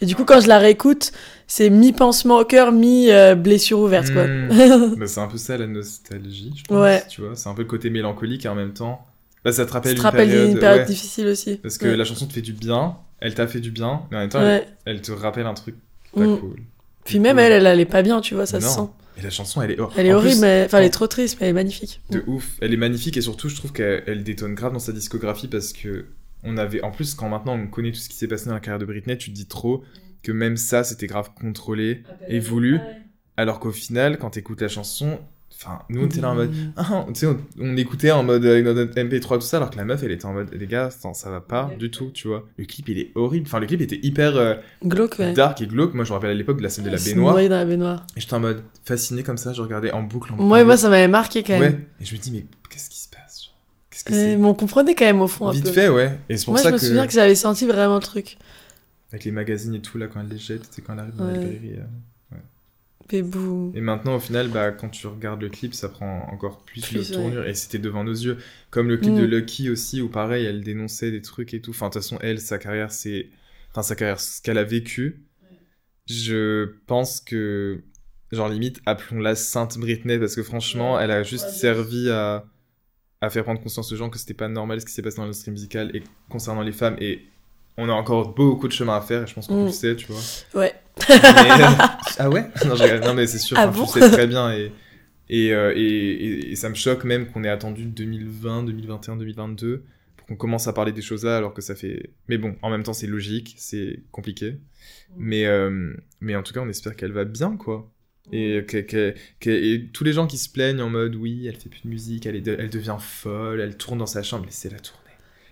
Et du coup, quand je la réécoute, c'est mi-pansement au cœur, mi-blessure ouverte, quoi. Hmm. Bah, c'est un peu ça la nostalgie, je pense. Ouais. Tu vois, c'est un peu le côté mélancolique et en même temps. Bah, ça te Ça rappelle une période. une période ouais, difficile aussi. Parce que Ouais. la chanson te fait du bien, elle t'a fait du bien, mais en même temps, Ouais. elle, elle te rappelle un truc pas Mm. cool. Puis même elle, elle allait pas bien, tu vois, ça se sent. Et la chanson, elle est, hor- Elle est en horrible, plus, mais... enfin, elle est trop triste, mais elle est magnifique. De ouf. Elle est magnifique et surtout, je trouve qu'elle elle détonne grave dans sa discographie parce que on avait, en plus, quand maintenant on connaît tout ce qui s'est passé dans la carrière de Britney, tu te dis trop que même ça, c'était grave contrôlé et voulu. Alors qu'au final, quand t'écoutes la chanson, enfin, nous on était là en mode, ah, tu sais, on, on écoutait en mode avec notre MP3 tout ça, alors que la meuf, elle était en mode, les gars, ça, ça va pas du tout, tu vois. Le clip, il est horrible. Enfin, le clip était hyper euh, Glauque, ouais. dark et glauque. Moi, je me rappelle à l'époque de la scène de la baignoire. dans la baignoire. Et j'étais en mode fasciné comme ça, je regardais en boucle. En Moi, boucle. moi, ça m'avait marqué quand même. Ouais. Et je me dis, mais qu'est-ce qui se passe genre? Qu'est-ce que c'est? mais on comprenait quand même au fond un Vite peu. fait, ouais. Et c'est pour Moi, ça je me que. souviens que j'avais senti vraiment le truc. Avec les magazines et tout, là, quand elle les jette, quand elle arrive dans Ouais. la librairie. euh. Bébou. Et maintenant, au final, bah, quand tu regardes le clip, ça prend encore plus, Plus, de tournure. Et c'était devant nos yeux. Comme le clip Mm. de Lucky aussi, où pareil, elle dénonçait des trucs et tout. Enfin, de toute façon, elle, sa carrière, c'est. Enfin, sa carrière, ce qu'elle a vécu. Je pense que. Genre, limite, appelons-la Sainte Britney, parce que franchement, elle a juste servi à, à faire prendre conscience aux gens que c'était pas normal ce qui s'est passé dans l'industrie musicale et concernant les femmes. Et on a encore beaucoup de chemin à faire, et je pense qu'on Mm. le sait, tu vois. Ouais. Mais- ah ouais? Non, non, mais c'est sûr, Ah bon sais très bien. Et, et, euh, et, et- et ça me choque même qu'on ait attendu 2020, 2021, 2022 pour qu'on commence à parler des choses là alors que ça fait. Mais bon, en même temps, c'est logique, c'est compliqué. Mais, euh, mais en tout cas, on espère qu'elle va bien, quoi. Et, que- que- que- et tous les gens qui se plaignent en mode oui, elle fait plus de musique, elle, est de- elle devient folle, elle tourne dans sa chambre, laissez-la tourner.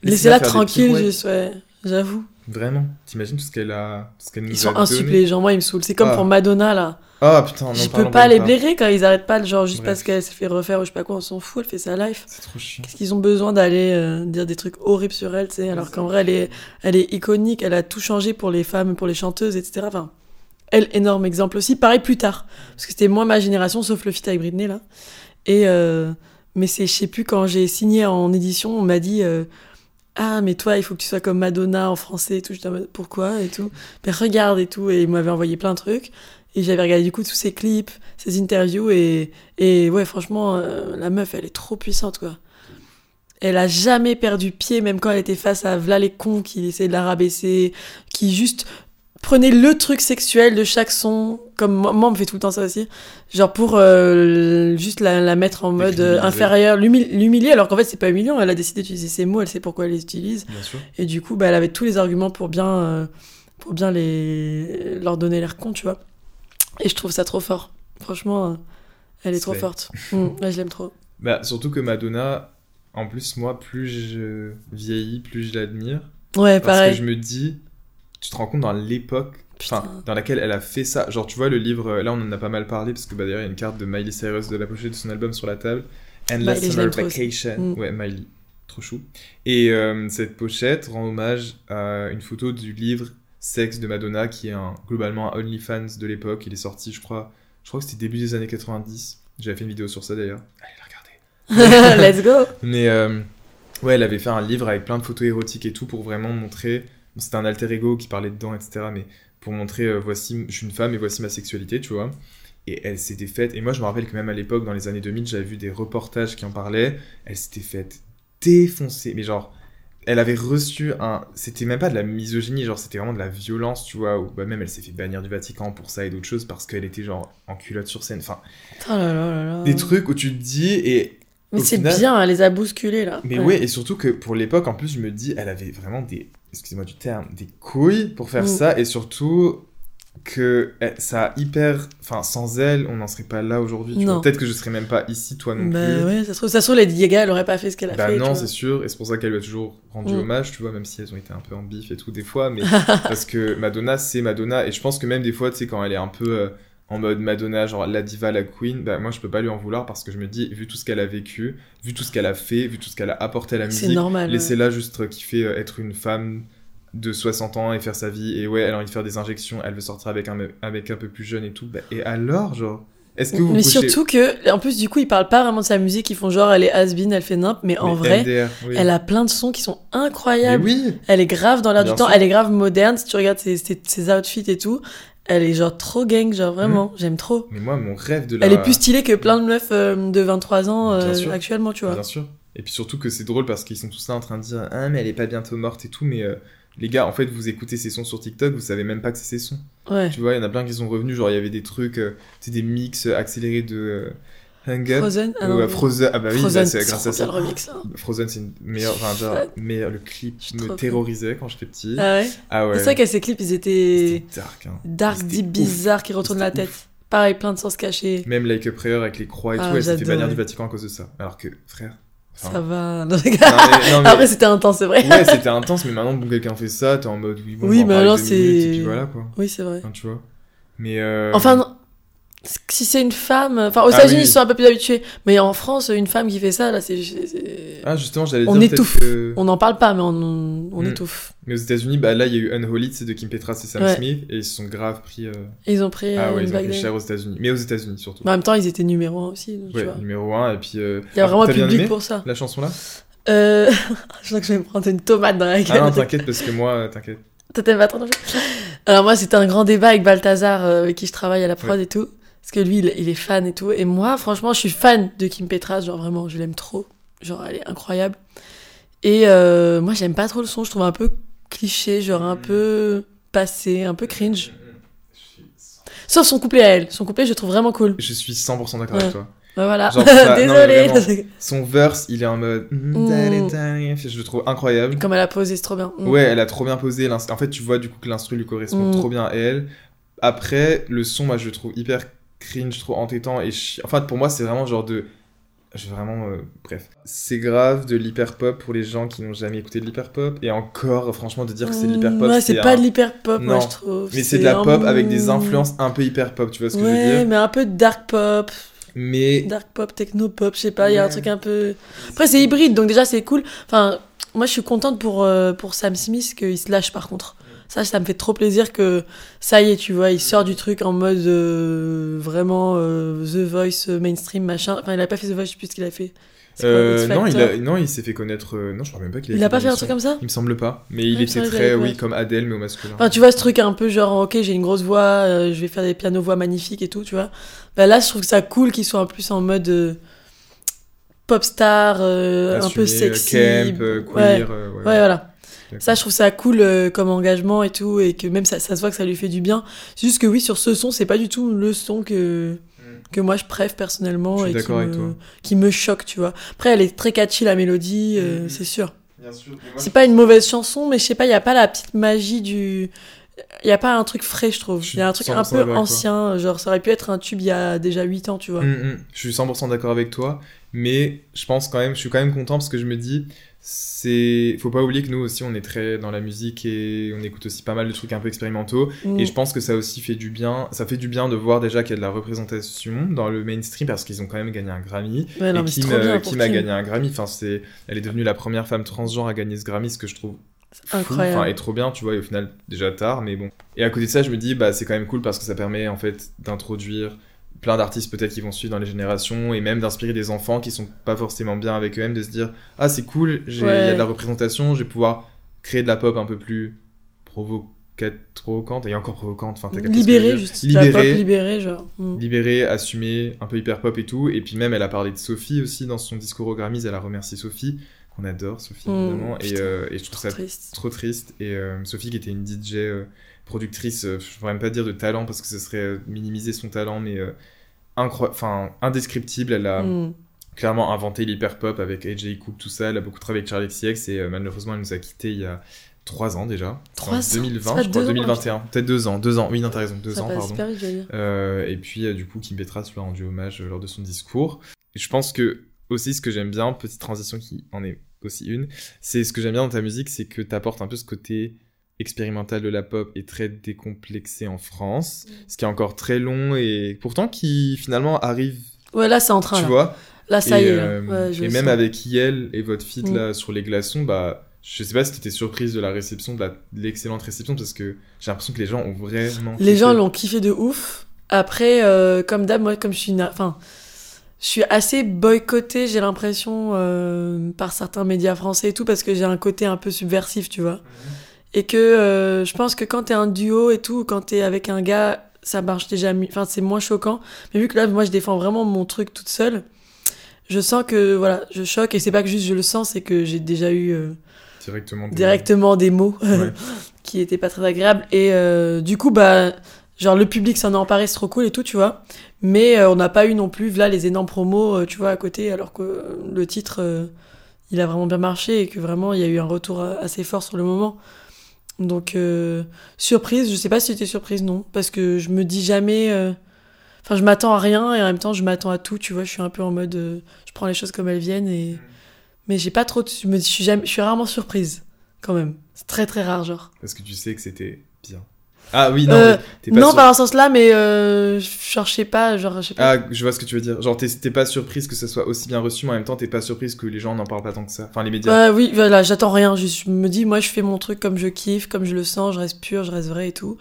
Laissez-la des tranquille, juste, ouais. J'avoue. Vraiment, t'imagines tout ce qu'elle a, ce qu'elle nous Ils sont insuppléés, gens. Moi, ils me saoulent. C'est comme Ah. pour Madonna, là. Ah putain, n'en je peux pas les blairer quand ils arrêtent pas, genre, juste Bref. parce qu'elle s'est fait refaire ou je sais pas quoi. On s'en fout, elle fait sa life. C'est trop chiant. Qu'est-ce qu'ils ont besoin d'aller euh, dire des trucs horribles sur elle, tu sais, alors qu'en vrai, elle est, elle est iconique, elle a tout changé pour les femmes, pour les chanteuses, etc. Enfin, elle, énorme exemple aussi. Pareil plus tard, parce que c'était moins ma génération, sauf le feat avec Britney, là. Et, euh, mais c'est, je sais plus, quand j'ai signé en édition, on m'a dit, euh, ah, mais toi, il faut que tu sois comme Madonna en français et tout. Pourquoi et tout. Mais regarde et tout. Et il m'avait envoyé plein de trucs. Et j'avais regardé du coup tous ses clips, ses interviews. Et, et ouais, franchement, euh, la meuf, elle est trop puissante, quoi. Elle a jamais perdu pied, même quand elle était face à Vla les cons qui essayaient de la rabaisser, qui juste prenez le truc sexuel de chaque son, comme moi, moi, on me fait tout le temps ça aussi, genre pour euh, juste la, la mettre en mode euh, inférieur, l'humi- l'humilier, alors qu'en fait c'est pas humiliant, elle a décidé d'utiliser ces mots, elle sait pourquoi elle les utilise, et du coup bah, elle avait tous les arguments pour bien, euh, pour bien les, leur donner l'air con, tu vois. Et je trouve ça trop fort, franchement, euh, elle est trop forte. Mm, ouais, je l'aime trop. Bah, surtout que Madonna, en plus, moi, plus je vieillis, plus je l'admire. Ouais, Parce pareil. que je me dis, tu te rends compte dans l'époque dans laquelle elle a fait ça. Genre, tu vois, le livre, euh, là, on en a pas mal parlé, parce que bah, d'ailleurs, il y a une carte de Miley Cyrus de la pochette de son album sur la table. Endless Miley, Summer. Vacation. Mm. Ouais, Miley. Trop chou. Et euh, cette pochette rend hommage à une photo du livre Sexe de Madonna, qui est un, globalement un OnlyFans de l'époque. Il est sorti, je crois, je crois que c'était début des années 90. J'avais fait une vidéo sur ça d'ailleurs. Allez la regarder. Let's go. Mais euh, ouais, elle avait fait un livre avec plein de photos érotiques et tout pour vraiment montrer. Bon, C'était un alter ego qui parlait dedans, etc. Mais pour montrer, euh, voici, je suis une femme et voici ma sexualité, tu vois. Et elle s'était faite. Et moi, je me rappelle que même à l'époque, dans les années 2000, j'avais vu des reportages qui en parlaient. Elle s'était faite défoncer. Mais genre, elle avait reçu un. C'était même pas de la misogynie, genre, c'était vraiment de la violence, tu vois. Ou bah, même elle s'est fait bannir du Vatican pour ça et d'autres choses parce qu'elle était genre en culotte sur scène. Enfin, Oh là là là là. des trucs où tu te dis. Et Mais c'est final- bien, elle les a bousculés là. mais ouais. et surtout que pour l'époque, en plus, je me dis, elle avait vraiment des, excusez-moi du terme, des couilles pour faire Mm. ça, et surtout que eh, ça a hyper, enfin, sans elle, on n'en serait pas là aujourd'hui. Peut-être que je serais même pas ici, toi non Bah plus. ouais, ça se trouve, ça se trouve, Lady Gaga, elle aurait pas fait ce qu'elle a Bah fait. tu non, c'est sûr, et c'est pour ça qu'elle lui a toujours rendu Mm. hommage, tu vois, même si elles ont été un peu en bif et tout des fois, mais parce que Madonna, c'est Madonna, et je pense que même des fois, tu sais, quand elle est un peu euh, en mode Madonna, genre la diva, la queen, bah moi je peux pas lui en vouloir parce que je me dis, vu tout ce qu'elle a vécu, vu tout ce qu'elle a fait, vu tout ce qu'elle a apporté à la C'est musique, normal. ouais. laissez-la juste kiffer euh, être une femme de 60 ans et faire sa vie, et ouais, elle a envie de faire des injections, elle veut sortir avec un, avec un peu plus jeune et tout, bah, et alors, genre, est-ce que vous Mais couchez- surtout que, en plus, du coup, ils parlent pas vraiment de sa musique, ils font genre, elle est has-been, elle fait nimp, mais en Mais vrai, MDR, oui. elle a plein de sons qui sont incroyables. oui Elle est grave dans l'air du temps, elle est grave moderne. Si tu regardes ses, ses, ses outfits et tout, elle est genre trop gang, genre vraiment, j'aime trop. Mais moi, mon rêve de la... Elle est plus stylée que plein de meufs euh, de 23 ans euh, actuellement, tu vois. Bien sûr. Et puis surtout que c'est drôle parce qu'ils sont tous là en train de dire Ah, mais elle est pas bientôt morte et tout. Mais euh, les gars, en fait, vous écoutez ces sons sur TikTok, vous savez même pas que c'est ces sons. Ouais. Tu vois, il y en a plein qui sont revenus. Genre, il y avait des trucs, tu sais, des mix accélérés de Hang Up. Frozen Ah Ou, non, Frozen. Ah bah oui, bah, c'est grâce à ça. le remix. hein. Frozen, c'est une meilleure. Enfin, genre, le clip me terrorisait quand j'étais petit. Ah ouais, Ah ouais. C'est vrai qu'à ces clips, ils étaient dark. Hein. dark, deep, ouf. bizarres, qui retournent la tête. Pareil, plein de sens cachés. Même Like a Prayer avec les croix et Ah, tout, elle s'est fait bannir ouais. du Vatican à cause de ça. Alors que, frère. enfin, Ça va. Non, mais- non, mais- Après, c'était intense, c'est vrai. ouais, c'était intense, mais maintenant, bon, quelqu'un fait ça, t'es en mode oui, bon, mais alors, c'est- voilà, quoi. Oui, c'est vrai. Enfin, tu vois. Mais. euh, Enfin, non. Si c'est une femme. Enfin, aux Ah États-Unis, oui. ils sont un peu plus habitués. Mais en France, une femme qui fait ça, là, c'est. Ah, justement, j'allais On dire. peut-être étouffe. que- On n'en parle pas, mais on, on Mm. étouffe. Mais aux États-Unis, bah là, il y a eu Unholy, c'est de Kim Petras et Sam Ouais. Smith, et ils se sont grave pris. euh, ils ont pris Ah euh, ouais, une ils ont pris cher aux États-Unis. Mais aux États-unis surtout. Mais en même temps, ils étaient numéro un aussi. donc, tu ouais, vois. numéro 1, et puis. euh, Il y a ah, vraiment un public pour ça. La chanson là Euh... je crois que je vais me prendre une tomate dans la gueule. Ah non, t'inquiète, parce que moi, euh, t'inquiète. T'aimes pas trop Alors moi, c'était un grand débat avec Balthazar, euh, avec qui je travaille à la prod et tout. Parce que lui, il, il est fan et tout. Et moi, franchement, je suis fan de Kim Petras. Genre, vraiment, je l'aime trop. Genre, elle est incroyable. Et euh, moi, j'aime pas trop le son. Je trouve un peu cliché, genre un peu passé, un peu cringe. Sauf son couplet à elle. Son couplet, je le trouve vraiment cool. Je suis 100% d'accord Ouais. avec toi. Ouais, voilà. Genre, ça- non, Désolée. vraiment. Son verse, il est en mode. Mm. Je le trouve incroyable. Comme elle a posé, c'est trop bien. Mm. Ouais, elle a trop bien posé. En fait, tu vois du coup que l'instru lui correspond Mm. trop bien à elle. Après, le son, moi, je le trouve hyper cringe, trop entêtant et chi- Enfin, pour moi, c'est vraiment genre de. Je vraiment. euh, Bref. C'est grave de l'hyper pop pour les gens qui n'ont jamais écouté de l'hyper pop. Et encore, franchement, de dire que c'est de l'hyper pop. Mm, Ouais, c'est pas un- de l'hyper pop, moi, je trouve. Mais c'est de la un- pop avec des influences un peu hyper pop, tu vois ce que je veux Ouais, dire? mais un peu de dark pop. Mais. Dark pop, techno pop, je sais pas, il y a un Ouais. truc un peu. Après, c'est hybride, donc déjà, c'est cool. Enfin, moi, je suis contente pour, euh, pour Sam Smith qu'il se lâche par contre. Ça, ça me fait trop plaisir que ça y est, tu vois, il sort du truc en mode euh, vraiment euh, The Voice euh, mainstream, machin. Enfin, il a pas fait The Voice, je sais plus ce qu'il a fait. Euh, non, il, a... non, il s'est fait connaître. euh, Non, je crois même pas qu'il Il a pas fait un truc comme ça Il me semble pas. Mais Ouais, il me était qu'il très, oui, comme Adele, mais au masculin. Enfin, tu vois, ce truc un peu genre, ok, j'ai une grosse voix, euh, je vais faire des pianos-voix magnifiques et tout, tu vois. Bah là, je trouve que ça cool qu'ils soient en plus en mode pop star, un peu sexy. Camp, ouais. queer, ouais. Ouais, voilà. Ça, je trouve ça cool euh, comme engagement et tout, et que même ça, ça se voit que ça lui fait du bien. C'est juste que oui, sur ce son, c'est pas du tout le son que, que moi je préfère personnellement Je suis et qui me, toi. qui me choque, tu vois. Après, elle est très catchy, la mélodie, euh, Mhm. c'est sûr. Sûr. C'est pas une mauvaise chanson, mais je sais pas, il y a pas la petite magie du. Il y a pas un truc frais, je trouve. Il y a un truc un 100% peu ancien, genre ça aurait pu être un tube il y a déjà 8 ans, tu vois. Je suis 100% d'accord avec toi, mais je pense quand même, je suis quand même content parce que je me dis, c'est, faut pas oublier que nous aussi on est très dans la musique et on écoute aussi pas mal de trucs un peu expérimentaux. Mm. Et je pense que ça aussi fait du bien, ça fait du bien de voir déjà qu'il y a de la représentation dans le mainstream parce qu'ils ont quand même gagné un Grammy. Ouais, non, et Kim, euh, Kim a gagné un Grammy, enfin c'est, elle est devenue la première femme transgenre à gagner ce Grammy, ce que je trouve Incroyable. enfin, et trop bien, tu vois, et au final déjà tard, mais bon. Et à côté de ça, je me dis, bah c'est quand même cool parce que ça permet en fait d'introduire plein d'artistes peut-être qui vont suivre dans les générations et même d'inspirer des enfants qui sont pas forcément bien avec eux-mêmes, de se dire, ah c'est cool, il y a de la représentation, je vais pouvoir créer de la pop un peu plus provoca- provocante et encore provocante, enfin Libérée, juste. Libérée, libérée, genre. Mm. libérée, assumée, un peu hyper pop et tout. Et puis même, elle a parlé de Sophie aussi dans son discours au Grammys. Elle a remercié Sophie, qu'on adore, Sophie Mm, évidemment. Et, euh, et je trouve Trop ça triste. trop triste. Et euh, Sophie qui était une DJ euh, productrice, euh, je pourrais même pas dire de talent parce que ce serait euh, minimiser son talent, mais euh, enfin indescriptible. Elle a Mm. clairement inventé l'hyper pop avec AJ Cook, tout ça. Elle a beaucoup travaillé avec Charlie XCX et malheureusement, elle nous a quittés il y a trois ans déjà. Trois en ans 2020, Ça, je crois, deux ans, 2021. Peut-être deux ans, deux ans. Oui, non, t'as raison, deux Ça ans, pardon. super vite. Euh, et puis, euh, du coup, Kim Petras lui a rendu hommage euh, lors de son discours. Et je pense que, aussi, ce que j'aime bien, petite transition qui en est aussi une, c'est ce que j'aime bien dans ta musique, c'est que t'apportes un peu ce côté expérimental de la pop et très décomplexé en France, ce qui est encore très long et pourtant qui finalement arrive, Ouais, là, c'est en train. tu là. vois. Là, ça et, y est. euh, Ouais, je et même sens. avec Yel et votre feat Mm. là sur les glaçons, bah je sais pas si t'étais surprise de la réception, de l'excellente réception, parce que j'ai l'impression que les gens ont vraiment. Les kiffé. gens l'ont kiffé de ouf. Après, euh, comme d'hab, moi, comme je suis une... Enfin, je suis assez boycottée, j'ai l'impression, euh, par certains médias français et tout, parce que j'ai un côté un peu subversif, tu vois. Et que euh, je pense que quand t'es un duo et tout, quand t'es avec un gars, ça marche déjà mieux. Enfin, c'est moins choquant. Mais vu que là, moi, je défends vraiment mon truc toute seule, je sens que, voilà, je choque. Et c'est pas que juste je le sens, c'est que j'ai déjà eu... euh, directement. des- directement des mots Ouais. qui étaient pas très agréables. Et euh, du coup, bah, genre le public s'en est emparé, c'est trop cool et tout, tu vois. Mais on n'a pas eu non plus, là, les énormes promos, tu vois, à côté, alors que le titre, il a vraiment bien marché et que vraiment, il y a eu un retour assez fort sur le moment. Donc, euh, surprise, je sais pas si j'étais surprise, non, parce que je me dis jamais. euh, Enfin, je m'attends à rien et en même temps, je m'attends à tout, tu vois. Je suis un peu en mode. euh, je prends les choses comme elles viennent et. Mais j'ai pas trop. de- Je me je suis, jamais, je suis rarement surprise, quand même. C'est très très rare, genre. Parce que tu sais que c'était bien. Ah oui, non, Euh, t'es pas non, sur- pas dans ce sens-là, mais euh, genre, je sais pas, genre, je sais pas. Ah, je vois ce que tu veux dire. Genre, t'es pas surprise que ça soit aussi bien reçu, mais en même temps, t'es pas surprise que les gens n'en parlent pas tant que ça. Enfin, les médias. Ouais, oui, voilà, j'attends rien. Je me dis, moi, je fais mon truc comme je kiffe, comme je le sens, je reste pur, je reste vrai et tout.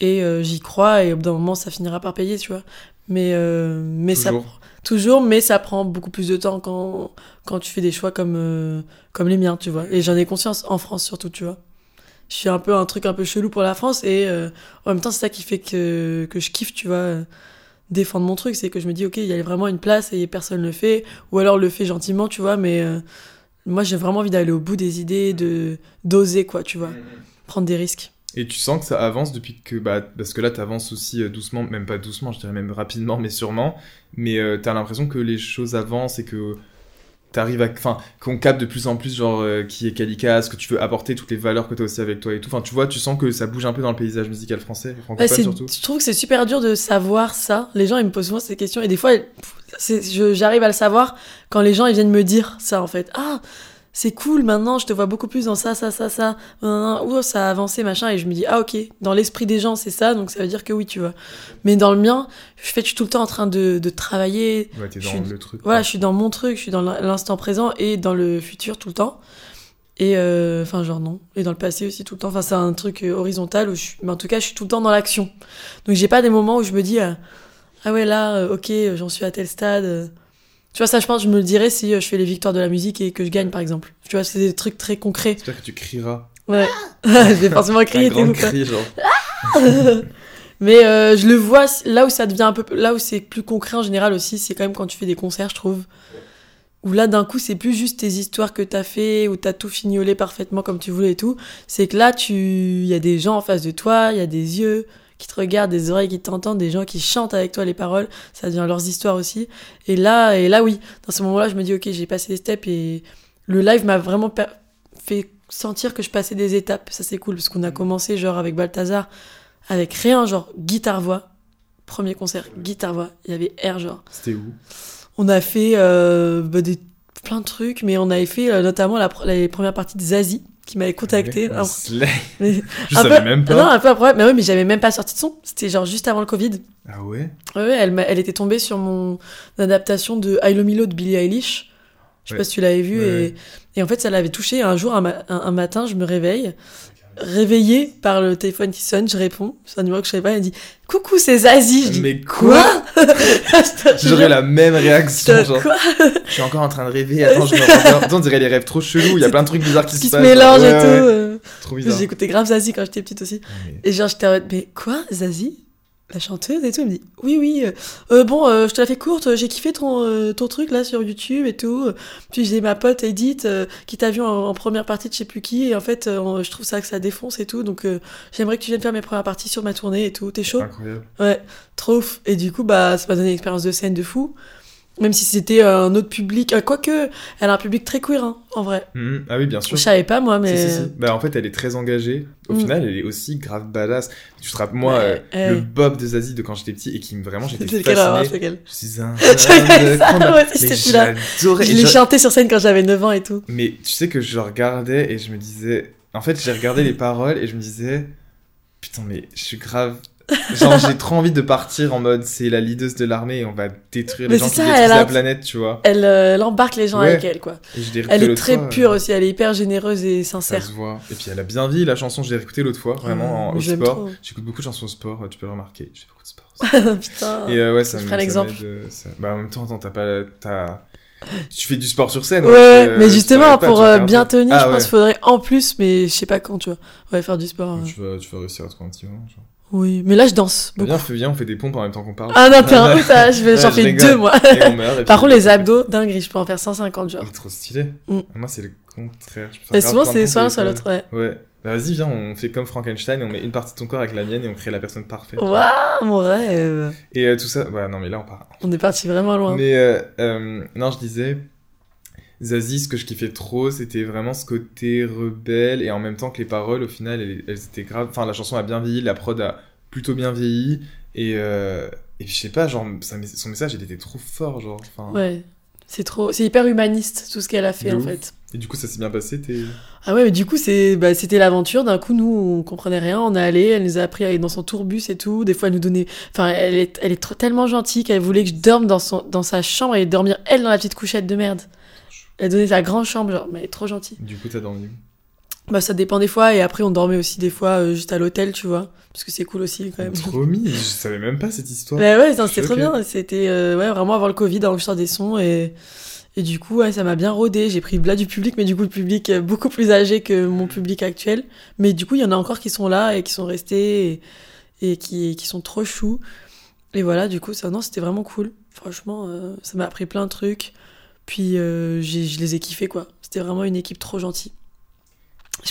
Et euh, j'y crois, et au bout d'un moment, ça finira par payer, tu vois. Mais, euh, mais ça. Toujours. Toujours, mais ça prend beaucoup plus de temps quand, quand tu fais des choix comme, euh, comme les miens, tu vois. Et j'en ai conscience, en France surtout, tu vois. Je suis un peu un truc un peu chelou pour la France, et euh, en même temps, c'est ça qui fait que, que je kiffe, tu vois, euh, défendre mon truc. C'est que je me dis, ok, il y a vraiment une place et personne le fait, ou alors le fait gentiment, tu vois, mais euh, moi, j'ai vraiment envie d'aller au bout des idées, de d'oser, quoi, tu vois. Prendre des risques. Et tu sens que ça avance depuis que. Bah, parce que là, t'avances aussi euh, doucement, même pas doucement, je dirais même rapidement, mais sûrement. Mais euh, t'as l'impression que les choses avancent et que t'arrives à. Enfin, qu'on capte de plus en plus, genre, euh, qui est Calica, ce que tu veux apporter, toutes les valeurs que t'as aussi avec toi et tout. Enfin, tu vois, tu sens que ça bouge un peu dans le paysage musical français, francophone c'est- surtout. je trouve que c'est super dur de savoir ça. Les gens, ils me posent souvent ces questions. Et des fois, j'arrive à le savoir quand les gens, ils viennent me dire ça, en fait. Ah, c'est cool, maintenant, je te vois beaucoup plus dans ça, ça, ça, ça. Ouh, ça a avancé, machin. Et je me dis, ah, ok, dans l'esprit des gens, c'est ça. Donc ça veut dire que oui, tu vois. Mais dans le mien, je fais, je suis tout le temps en train de, de travailler. Ouais, t'es dans suis- le truc. Voilà, je suis dans mon truc, je suis dans l'instant présent et dans le futur tout le temps. Et euh, enfin, genre non. Et dans le passé aussi tout le temps. Enfin, c'est un truc euh, horizontal où je suis. Mais en tout cas, je suis tout le temps dans l'action. Donc, j'ai pas des moments où je me dis euh, Ah ouais, là, ok, j'en suis à tel stade. Tu vois, ça, je pense, je me le dirais si euh, je fais les victoires de la musique et que je gagne, par exemple. Tu vois, c'est des trucs très concrets. J'espère que tu crieras. Ouais. je vais forcément Un crier. quoi. cri, genre. Mais euh, je le vois là où ça devient un peu là où c'est plus concret en général aussi, c'est quand même quand tu fais des concerts, je trouve. où là d'un coup c'est plus juste tes histoires que t'as fait où t'as tout fignolé parfaitement comme tu voulais et tout c'est que là tu il y a des gens en face de toi il y a des yeux qui te regardent des oreilles qui t'entendent des gens qui chantent avec toi les paroles ça devient leurs histoires aussi. Et là et là oui dans ce moment là je me dis ok j'ai passé les steps et le live m'a vraiment fait sentir que je passais des étapes. Ça c'est cool parce qu'on a commencé genre avec Balthazar avec rien genre guitare voix. Premier concert guitare voix. Il y avait air genre. C'était où? On a fait euh, bah, des, plein de trucs, mais on avait fait euh, notamment la, les premières parties de Zazie qui m'avait contacté. Un Alors, slay. mais- Je savais peu- même pas. Non, un peu après, mais oui, mais j'avais même pas sorti de son. C'était genre juste avant le Covid. Ah ouais? Ouais, ouais, elle, elle était tombée sur mon adaptation de I Lo Milo de Billie Eilish. Je sais Ouais. pas si tu l'avais vu. Ouais, et, ouais. et en fait, ça l'avait touché. Un jour, un, ma- un- un matin, je me réveille, réveillée par le téléphone qui sonne, je réponds. C'est un numéro que je savais pas. Elle dit Coucou, c'est Zazie. Je dis Mais quoi J'aurais la même réaction, genre. quoi Je suis encore en train de rêver, attends, je me. Attends, on dirait les rêves trop chelous, il y a plein de trucs bizarres qui, Qui se se passent. mélangent Ouais, et tout. ouais, euh. Trop bizarre. J'écoutais grave Zazie quand j'étais petite aussi. Mais- Et genre, j'étais en mode, mais quoi, Zazie? La chanteuse et tout Elle me dit, oui, oui, euh, euh, bon, euh, je te la fais courte, j'ai kiffé ton, euh, ton truc là sur YouTube et tout. Puis j'ai ma pote Edith qui t'a vu en, en première partie de je sais plus qui, et en fait, je trouve ça que ça défonce et tout. Donc, j'aimerais que tu viennes faire mes premières parties sur ma tournée et tout. T'es chaud? Incroyable. Ouais, trop ouf. Et du coup, bah, ça m'a donné une expérience de scène de fou. Même si c'était un autre public. euh, Quoique, elle a un public très queer, hein, en vrai. Mhm. Ah oui, bien sûr. Je savais pas, moi, mais. Si, si, si. Bah, en fait, elle est très engagée. Au Mm. final, elle est aussi grave badass. Tu te rappelles, moi, Ouais, euh, ouais. le Bob de Zazie de quand j'étais petit et qui me vraiment, j'étais fasciné. c'est lequel Je suis un. J'adorais. Je l'ai chanté sur scène quand j'avais 9 ans et tout. Mais tu sais que je regardais et je me disais. En fait, j'ai regardé les paroles et je me disais. Putain, mais je suis grave. Genre, j'ai trop envie de partir en mode c'est la leaduse de l'armée et on va détruire les Mais gens qui ça, détruisent la planète, tu vois. Elle, euh, elle embarque les gens Ouais. avec elle, quoi. Elle est très fois, pure euh, aussi, elle est hyper généreuse et Ça sincère. se voit. Et puis elle a bien vie la chanson, je l'ai réécoutée l'autre fois, vraiment Ouais, en- au sport. J'écoute beaucoup de chansons au sport, tu peux le remarquer. Je fais beaucoup de sport. Putain. Et euh, ouais, ça je me ferai l'exemple. euh, ça- Bah en même temps, t'as pas. Tu fais du sport sur scène. Ouais, euh, mais justement, pas, pour euh, bien tenir, Ah je ouais. pense qu'il faudrait en plus, mais je sais pas quand, tu vois. Ouais, faire du sport. euh. Tu vas, tu vas réussir à trouver un petit moment. Genre. Oui, mais là, je danse Bah, beaucoup. viens, on fait des pompes en même temps qu'on parle. Ah non, t'es un ça, je vais- j'en fais deux, moi. Et on meurt. et Par contre, les abdos, dingue, je peux en faire 150, genre. Trop stylé. Mm. Moi, c'est le contraire. Grave souvent, c'est soit l'un, et soit l'autre, ouais. Ouais. Bah, vas-y, viens, on fait comme Frankenstein et on met une partie de ton corps avec la mienne et on crée la personne parfaite. Waouh, mon rêve. Et euh, tout ça, ouais, non, mais là, on part. On est parti vraiment loin. Mais euh, euh, non, je disais, Zazie, ce que je kiffais trop, c'était vraiment ce côté rebelle et en même temps que les paroles, au final, elles, elles étaient graves. Enfin, la chanson a bien vieilli, la prod a plutôt bien vieilli et euh, et je sais pas, genre son message, il était trop fort, genre. Ouais. C'est trop, c'est hyper humaniste tout ce qu'elle a fait De en ouf. fait. Et du coup, ça s'est bien passé. T'es... Ah ouais, mais du coup, c'est, bah, c'était l'aventure. D'un coup, nous, on comprenait rien. On est allé, elle nous a appris à aller dans son tourbus et tout. Des fois, elle nous donnait. Enfin, elle est, elle est trop- tellement gentille qu'elle voulait que je dorme dans, son, dans sa chambre et dormir elle dans la petite couchette de merde. Elle donnait sa grande chambre, genre, mais elle est trop gentille. Du coup, t'as dormi. Bah, ça dépend des fois. Et après, on dormait aussi des fois euh, juste à l'hôtel, tu vois. Parce que c'est cool aussi, quand même. Trop mis. Je savais même pas cette histoire. Bah ouais, c'était trop bien. C'était euh, ouais, vraiment avant le Covid, enregistrant des sons et. Et du coup, ouais, ça m'a bien rodé. J'ai pris là du public, mais du coup, le public euh, beaucoup plus âgé que mon public actuel. Mais du coup, il y en a encore qui sont là et qui sont restés et, et qui, qui sont trop choux. Et voilà, du coup, ça, non, c'était vraiment cool. Franchement, euh, ça m'a appris plein de trucs. Puis, euh, je les ai kiffés, quoi. C'était vraiment une équipe trop gentille.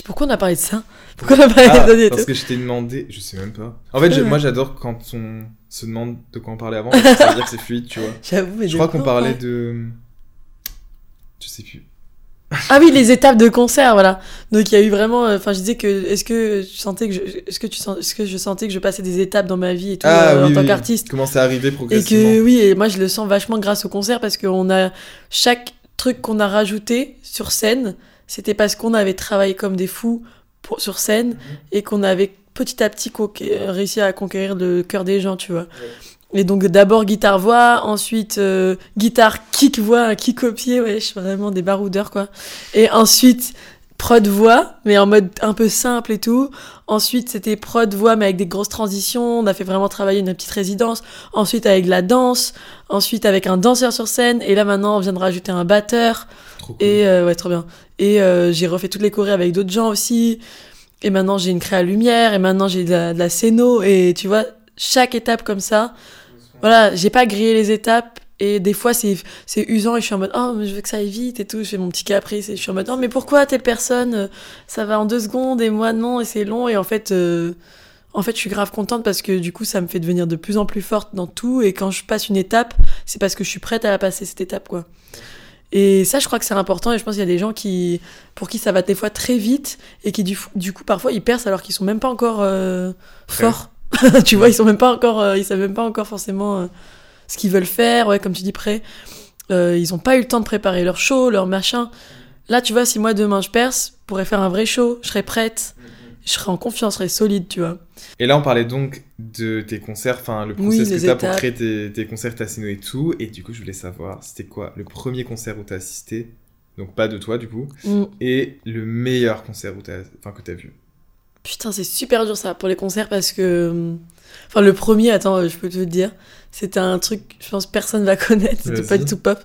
Pourquoi on a parlé de ça Pourquoi on a parlé Ah, de parce que je t'ai demandé, je sais même pas. En fait, je- moi j'adore quand on se demande de quoi on parlait avant, ça veut dire que c'est fluide, tu vois. J'avoue, mais Je crois qu'on parlait de. Je sais plus. Ah oui, les étapes de concert, voilà. Donc il y a eu vraiment. euh, Enfin, je disais que est-ce que tu sentais que je, est-ce que tu sens, est-ce que je sentais que je passais des étapes dans ma vie et tout euh, en tant qu'artiste? Comment c'est arrivé Et progressivement? que oui, et moi je le sens vachement grâce au concert parce qu'on a chaque truc qu'on a rajouté sur scène, c'était parce qu'on avait travaillé comme des fous pour, sur scène et qu'on avait petit à petit réussi à conquérir le cœur des gens, tu vois. Et donc d'abord guitare voix, ensuite euh, guitare kick voix, kick au pied, ouais, je suis vraiment des baroudeurs quoi. Et ensuite prod voix, mais en mode un peu simple et tout. Ensuite c'était prod voix mais avec des grosses transitions. On a fait vraiment travailler une petite résidence. Ensuite avec la danse. Ensuite avec un danseur sur scène. Et là maintenant on vient de rajouter un batteur. Trop cool. Et euh, ouais, trop bien. Et euh, j'ai refait toutes les chorés avec d'autres gens aussi. Et maintenant j'ai une créa lumière. Et maintenant j'ai de la, de la scéno. Et tu vois, chaque étape comme ça. Voilà, j'ai pas grillé les étapes. Et des fois, c'est, c'est usant et je suis en mode, oh, mais je veux que ça aille vite et tout. Je fais mon petit caprice et je suis en mode, oh, mais pourquoi telle personne, euh, ça va en deux secondes et moi non, et c'est long. Et en fait, euh, en fait, je suis grave contente parce que du coup, ça me fait devenir de plus en plus forte dans tout. Et quand je passe une étape, c'est parce que je suis prête à la passer, cette étape, quoi. Et ça, je crois que c'est important. Et je pense qu'il y a des gens qui, pour qui ça va des fois très vite et qui, du, du coup, parfois, ils percent alors qu'ils sont même pas encore euh, forts. tu vois, ils sont même pas encore, euh, ils savent même pas encore forcément euh, ce qu'ils veulent faire. Ouais, comme tu dis, prêts. Euh, ils ont pas eu le temps de préparer leur show, leur machin. Là, tu vois, si moi demain je perce, je pourrais faire un vrai show, je serais prête, je serais en confiance, je serais solide, tu vois. Et là, on parlait donc de tes concerts, enfin, le Oui, process que t'as pour créer tes, tes concerts Tassino et tout. Et du coup, je voulais savoir, c'était quoi le premier concert où t'as assisté? Donc, pas de toi, du coup. Mm. Et le meilleur concert où t'as, enfin, que t'as vu? Putain, c'est super dur ça pour les concerts parce que. euh, Enfin, le premier, attends, euh, je peux te le dire. C'était un truc, je pense personne va connaître, c'était pas du tout pop.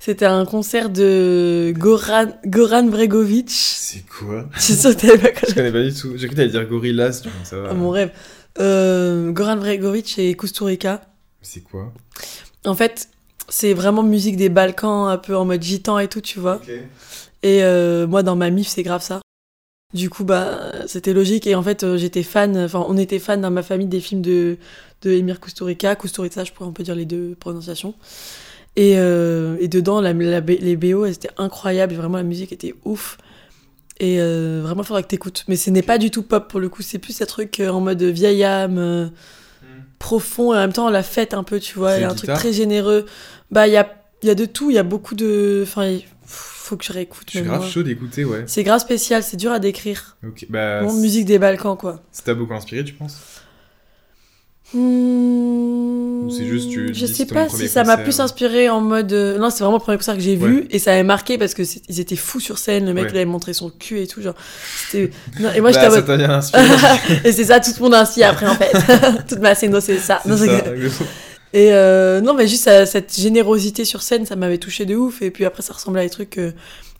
C'était un concert de Goran, Goran Bregovic. C'est quoi? Je suis sûre que t'avais pas Je connu. connais pas du tout. J'ai cru que t'allais dire Gorillaz, du coup, ça va. Ah, mon rêve. Euh, Goran Bregovic et Kusturica. C'est quoi? En fait, c'est vraiment musique des Balkans, un peu en mode gitan et tout, tu vois. Ok. Et euh, moi, dans ma mif, c'est grave ça. Du coup, bah, c'était logique. Et en fait, euh, j'étais fan, enfin, on était fan dans ma famille des films de, de Emir Kusturica. Kusturica, je pourrais, on peut dire les deux prononciations. Et, euh, et dedans, la, la- les BO, elles étaient incroyables. Vraiment, la musique était ouf. Et euh, vraiment, il faudra que t'écoutes. Mais ce n'est pas du tout pop pour le coup. C'est plus un truc en mode vieille âme, euh, profond. Et en même temps, la fête un peu, tu vois. Il y a un truc très généreux. Bah, il y a, il y a de tout. Il y a beaucoup de. Enfin, faut que je réécoute. Je suis même grave moi. chaud d'écouter, ouais. C'est grave spécial, c'est dur à décrire. Ok, bah. Bon, musique des Balkans, quoi. Ça t'a beaucoup inspiré, tu penses? Hmm, Ou c'est juste, tu Je sais c'est pas si ça m'a plus inspiré en mode. euh, Non, c'est vraiment le premier concert que j'ai vu et ça m'avait marqué parce que c'est- ils étaient fous sur scène. Le mec, Ouais. il avait montré son cul et tout. Genre, c'était. Et moi, Bah, j'étais en ça mode. t'a bien inspiré. et c'est ça, tout le monde ainsi après, en fait. Toute ma scéno, c'est ça. C'est Non, c'est ça. Et euh, non, mais juste cette générosité sur scène, ça m'avait touché de ouf. Et puis après, ça ressemblait à des trucs euh,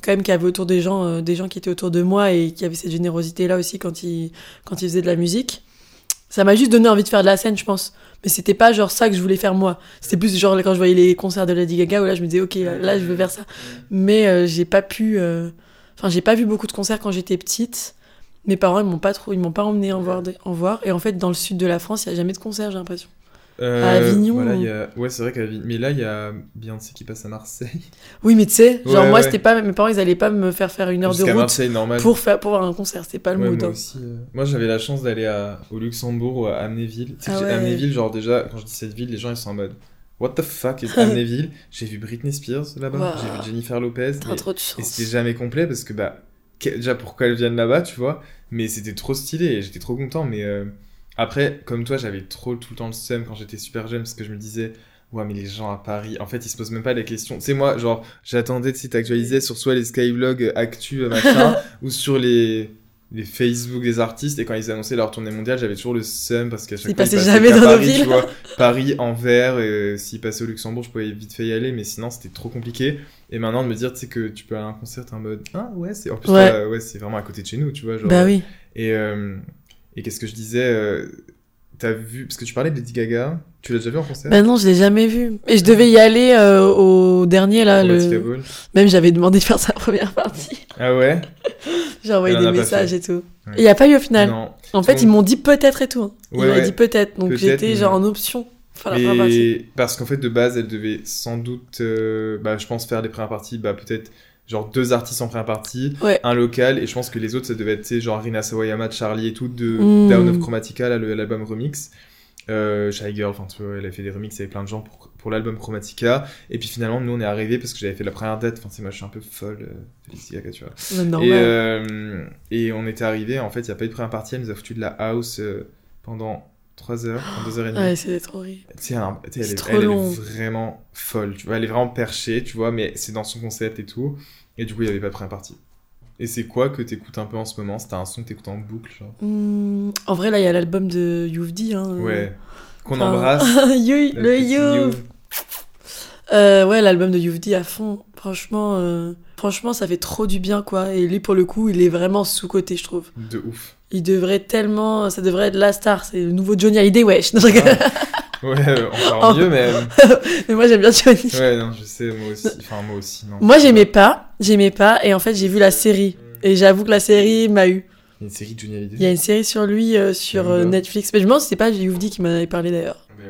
quand même qu'il y avait autour des gens, euh, des gens qui étaient autour de moi et qui avaient cette générosité-là aussi quand ils, quand ils faisaient de la musique. Ça m'a juste donné envie de faire de la scène, je pense. Mais c'était pas genre ça que je voulais faire moi. C'était plus genre quand je voyais les concerts de Lady Gaga où là je me disais, ok, là, là, je veux faire ça. Mais j'ai pas pu. Enfin, j'ai pas vu beaucoup de concerts quand j'étais petite. Mes parents, ils m'ont pas trop, ils m'ont pas emmené en voir, en voir. Et en fait, dans le sud de la France, il y a jamais de concert, j'ai l'impression. Euh, À Avignon, voilà, y a... Ouais, c'est vrai qu'à Avignon. Mais là, il y a Beyoncé qui passe à Marseille. Oui, mais tu sais, genre Ouais, moi, ouais. c'était pas, mes parents, ils allaient pas me faire faire une heure de route Marseille, normal. pour faire pour voir un concert, c'était pas le Ouais, mood. moi hein. aussi. euh, Moi, j'avais la chance d'aller à... au Luxembourg ou à Amnéville. Tu sais Ah. Amnéville, genre déjà, quand je dis cette ville, les gens ils sont en mode What the fuck is Amnéville? J'ai vu Britney Spears là-bas, j'ai vu Jennifer Lopez. T'as mais- trop de Et chance. c'était jamais complet parce que, bah, que- déjà pourquoi elles viennent là-bas, tu vois? Mais c'était trop stylé et j'étais trop content. Mais euh, après, comme toi, j'avais trop tout le temps le seum quand j'étais super jeune parce que je me disais. Ouais, mais les gens à Paris, en fait, ils se posent même pas les questions. Tu sais, moi, genre, j'attendais, tu sais, t'actualisais sur soit les Skyblogs euh, actu, euh, machin, ou sur les, les Facebook des artistes, et quand ils annonçaient leur tournée mondiale, j'avais toujours le seum parce qu'à chaque Ils fois, passaient passaient jamais dans nos Paris, villes. tu vois. Paris, Anvers, et s'ils passaient au Luxembourg, je pouvais vite fait y aller, mais sinon, c'était trop compliqué. Et maintenant, de me dire, tu sais, que tu peux aller à un concert, t'es en mode, ah ouais, c'est, en plus, Ouais. toi, ouais, c'est vraiment à côté de chez nous, tu vois. Genre, Bah oui. Et, euh, et qu'est-ce que je disais, euh, t'as vu, parce que tu parlais de Lady Gaga, tu l'as déjà vu en concert? Bah non, je l'ai jamais vu. Et je devais y aller euh, au dernier là. Le... Même j'avais demandé de faire sa première partie. Ah ouais? J'ai envoyé des messages et tout. Ouais. Il y a pas eu au final. Non. En fait, Donc- ils m'ont dit peut-être et tout. hein. Ils Ouais, ouais. dit peut-être. Donc j'étais mais- genre en option. Enfin. Mais parce qu'en fait, de base, elle devait sans doute, euh, bah, je pense, faire les premières parties, bah, peut-être genre deux artistes en première partie, Ouais. un local, et je pense que les autres, ça devait être, genre Rina Sawayama, Charlie et tout, de Mm. Down of Chromatica, l'album remix. Euh, Shy Girl, enfin, tu vois, elle a fait des remixes avec plein de gens pour, pour l'album Chromatica. Et puis finalement, nous, on est arrivés parce que j'avais fait la première date. Enfin, c'est moi, je suis un peu folle euh, Lady Gaga, tu vois. Et, euh, et on était arrivés, en fait, il n'y a pas eu de première partie, elle nous a foutu de la house euh, pendant 3 heures, pendant 2 heures et demie. Ouais, c'était trop horrible. Tu sais, elle, tu sais, elle C'est trop elle est vraiment folle, tu vois. Elle est vraiment perchée, tu vois, mais c'est dans son concept et tout. Et du coup, il n'y avait pas de première partie. Et c'est quoi que t'écoutes un peu en ce moment? C'était un son que t'écoutes en boucle, genre? Hmm, en vrai, là, il y a l'album de Youvdi. Hein. Ouais. Qu'on Enfin, embrasse. You- le. Youv. Euh, ouais, l'album de Youvdi à fond. Franchement, euh, franchement, ça fait trop du bien, quoi. Et lui, pour le coup, il est vraiment sous-côté, je trouve. De ouf. Il devrait tellement. Ça devrait être la star. C'est le nouveau Johnny Hallyday, wesh. Non, rigole. Ouais, euh, encore Oh. mieux, mais. Mais moi, j'aime bien Johnny. Ouais, non, je sais, moi aussi. Enfin, moi aussi, non. Moi, j'aimais pas. J'aimais pas. Et en fait, j'ai vu la série. Et j'avoue que la série m'a eu. Il y a une série de Johnny Hallyday. Il y a une série sur lui euh, sur euh. Netflix. Mais je me demande si c'est pas Youvdi qui m'en avait parlé d'ailleurs. Ouais.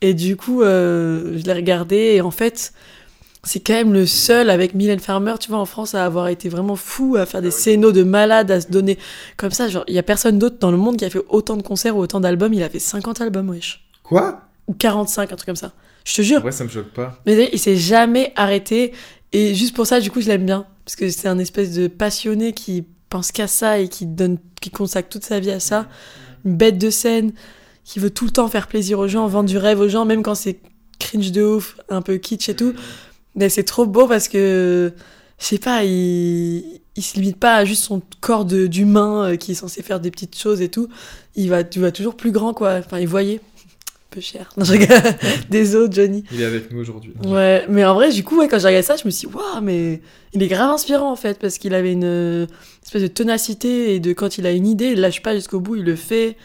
Et du coup, euh, je l'ai regardé. Et en fait, c'est quand même le seul avec Mylène Farmer, tu vois, en France, à avoir été vraiment fou, à faire des scénos de malade, à se donner comme ça. Genre, il y a personne d'autre dans le monde qui a fait autant de concerts ou autant d'albums. Il a fait 50 albums, wesh. Quoi? Ou 45, un truc comme ça. Je te jure. Ouais, ça me choque pas. Mais il s'est jamais arrêté. Et juste pour ça, du coup, je l'aime bien. Parce que c'est un espèce de passionné qui pense qu'à ça et qui donne, qui consacre toute sa vie à ça. Une bête de scène, qui veut tout le temps faire plaisir aux gens, vendre du rêve aux gens, même quand c'est cringe de ouf, un peu kitsch et tout. Mais c'est trop beau parce que, je sais pas, il, il se limite pas à juste son corps de- d'humain euh, qui est censé faire des petites choses et tout. Il va, tu vas toujours plus grand, quoi. Enfin, il voyait. Peu cher. Non, je rigole. Désolé, Johnny. Il est avec nous aujourd'hui. Ouais, mais en vrai, du coup, ouais, quand j'ai regardé ça, je me suis dit, waouh, mais il est grave inspirant en fait, parce qu'il avait une euh, espèce de ténacité et de quand il a une idée, il lâche pas jusqu'au bout, il le fait.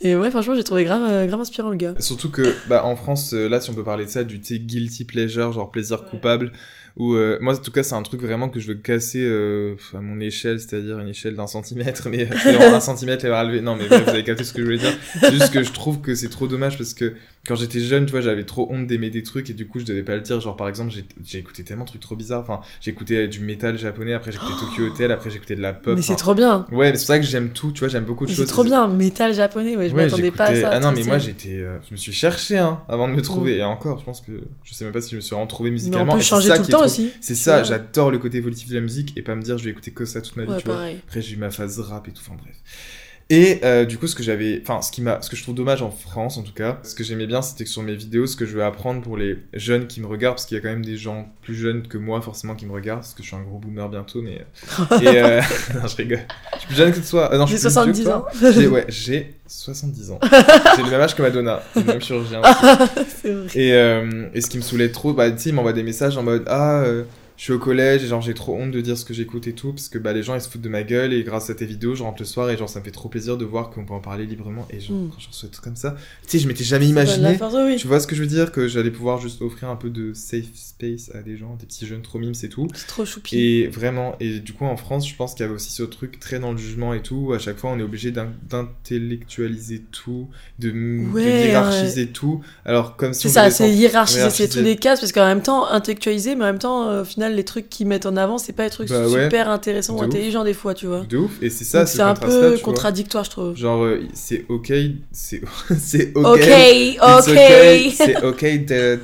Et ouais, franchement, j'ai trouvé grave, euh, grave inspirant le gars. Surtout que, bah, en France, euh, là, si on peut parler de ça, du thé guilty pleasure, genre plaisir coupable, ou euh, moi, en tout cas, c'est un truc vraiment que je veux casser euh, à mon échelle, c'est-à-dire une échelle d'un centimètre, mais euh, un centimètre et relevé. Non, mais bref, vous avez capté ce que je voulais dire. Juste que je trouve que c'est trop dommage parce que quand j'étais jeune, tu vois, j'avais trop honte d'aimer des trucs et du coup, je devais pas le dire. Genre, par exemple, j'ai- écouté tellement de trucs trop bizarres. Enfin, j'ai écouté du métal japonais, après j'écoutais Tokyo Hotel, après j'écoutais de la pop. mais c'est trop bien. Ouais, mais c'est pour ça que j'aime tout, tu vois, j'aime beaucoup de Mais choses. C'est trop bien, métal japonais, ouais, je Ouais, m'attendais pas à j'écoutais- ça. Ah non, mais moi j'étais, euh, je me suis cherché hein, avant de me trouver. Et encore, je pense que je sais même pas si je me suis retrouvé Mais musicalement. on peut changer tout le temps trop- aussi. C'est ça, j'adore le côté évolutif de la musique et pas me dire je vais écouter que ça toute ma vie, Ouais, tu vois. pareil. Après j'ai eu ma phase rap et tout, enfin bref. Et euh, du coup, ce que j'avais, enfin, ce qui m'a, ce que je trouve dommage en France, en tout cas, ce que j'aimais bien, c'était que sur mes vidéos, ce que je veux apprendre pour les jeunes qui me regardent, parce qu'il y a quand même des gens plus jeunes que moi, forcément, qui me regardent, parce que je suis un gros boomer bientôt, mais et euh... non, je rigole. Je suis plus jeune que toi. Euh, non, je J'ai suis plus vieux que 70 toi. ans. J'ai, ouais, j'ai 70 ans. j'ai le même âge que Madonna, le même chirurgien. C'est vrai. Et, euh, et ce qui me saoulait trop, bah, tu sais, il m'envoie des messages en mode Ah, euh, je suis au collège et genre j'ai trop honte de dire ce que j'écoute et tout, parce que bah, les gens ils se foutent de ma gueule et grâce à tes vidéos, je rentre le soir et genre ça me fait trop plaisir de voir qu'on peut en parler librement. Et genre, Mm. quand je reçois des trucs comme ça, tu sais, je m'étais jamais imaginé. force, oui. Tu vois ce que je veux dire? Que j'allais pouvoir juste offrir un peu de safe space à des gens, des petits jeunes trop mimes, c'est tout. C'est trop choupi. Et vraiment, et du coup en France, je pense qu'il y avait aussi ce truc très dans le jugement et tout. où À chaque fois, on est obligé d'in- d'intellectualiser tout, de, de Ouais, hiérarchiser tout. Alors comme si C'est ça, c'est hiérarchiser, tous les cases, parce qu'en même temps, intellectualiser, mais en même temps, euh, au final, les trucs qu'ils mettent en avant, c'est pas des trucs Bah ouais. super intéressants ou ouf. intelligents des fois, tu vois. de ouf. Et c'est ça, ce c'est un peu contradictoire, je trouve. Genre, euh, c'est ok, c'est ok. Ok, okay, C'est ok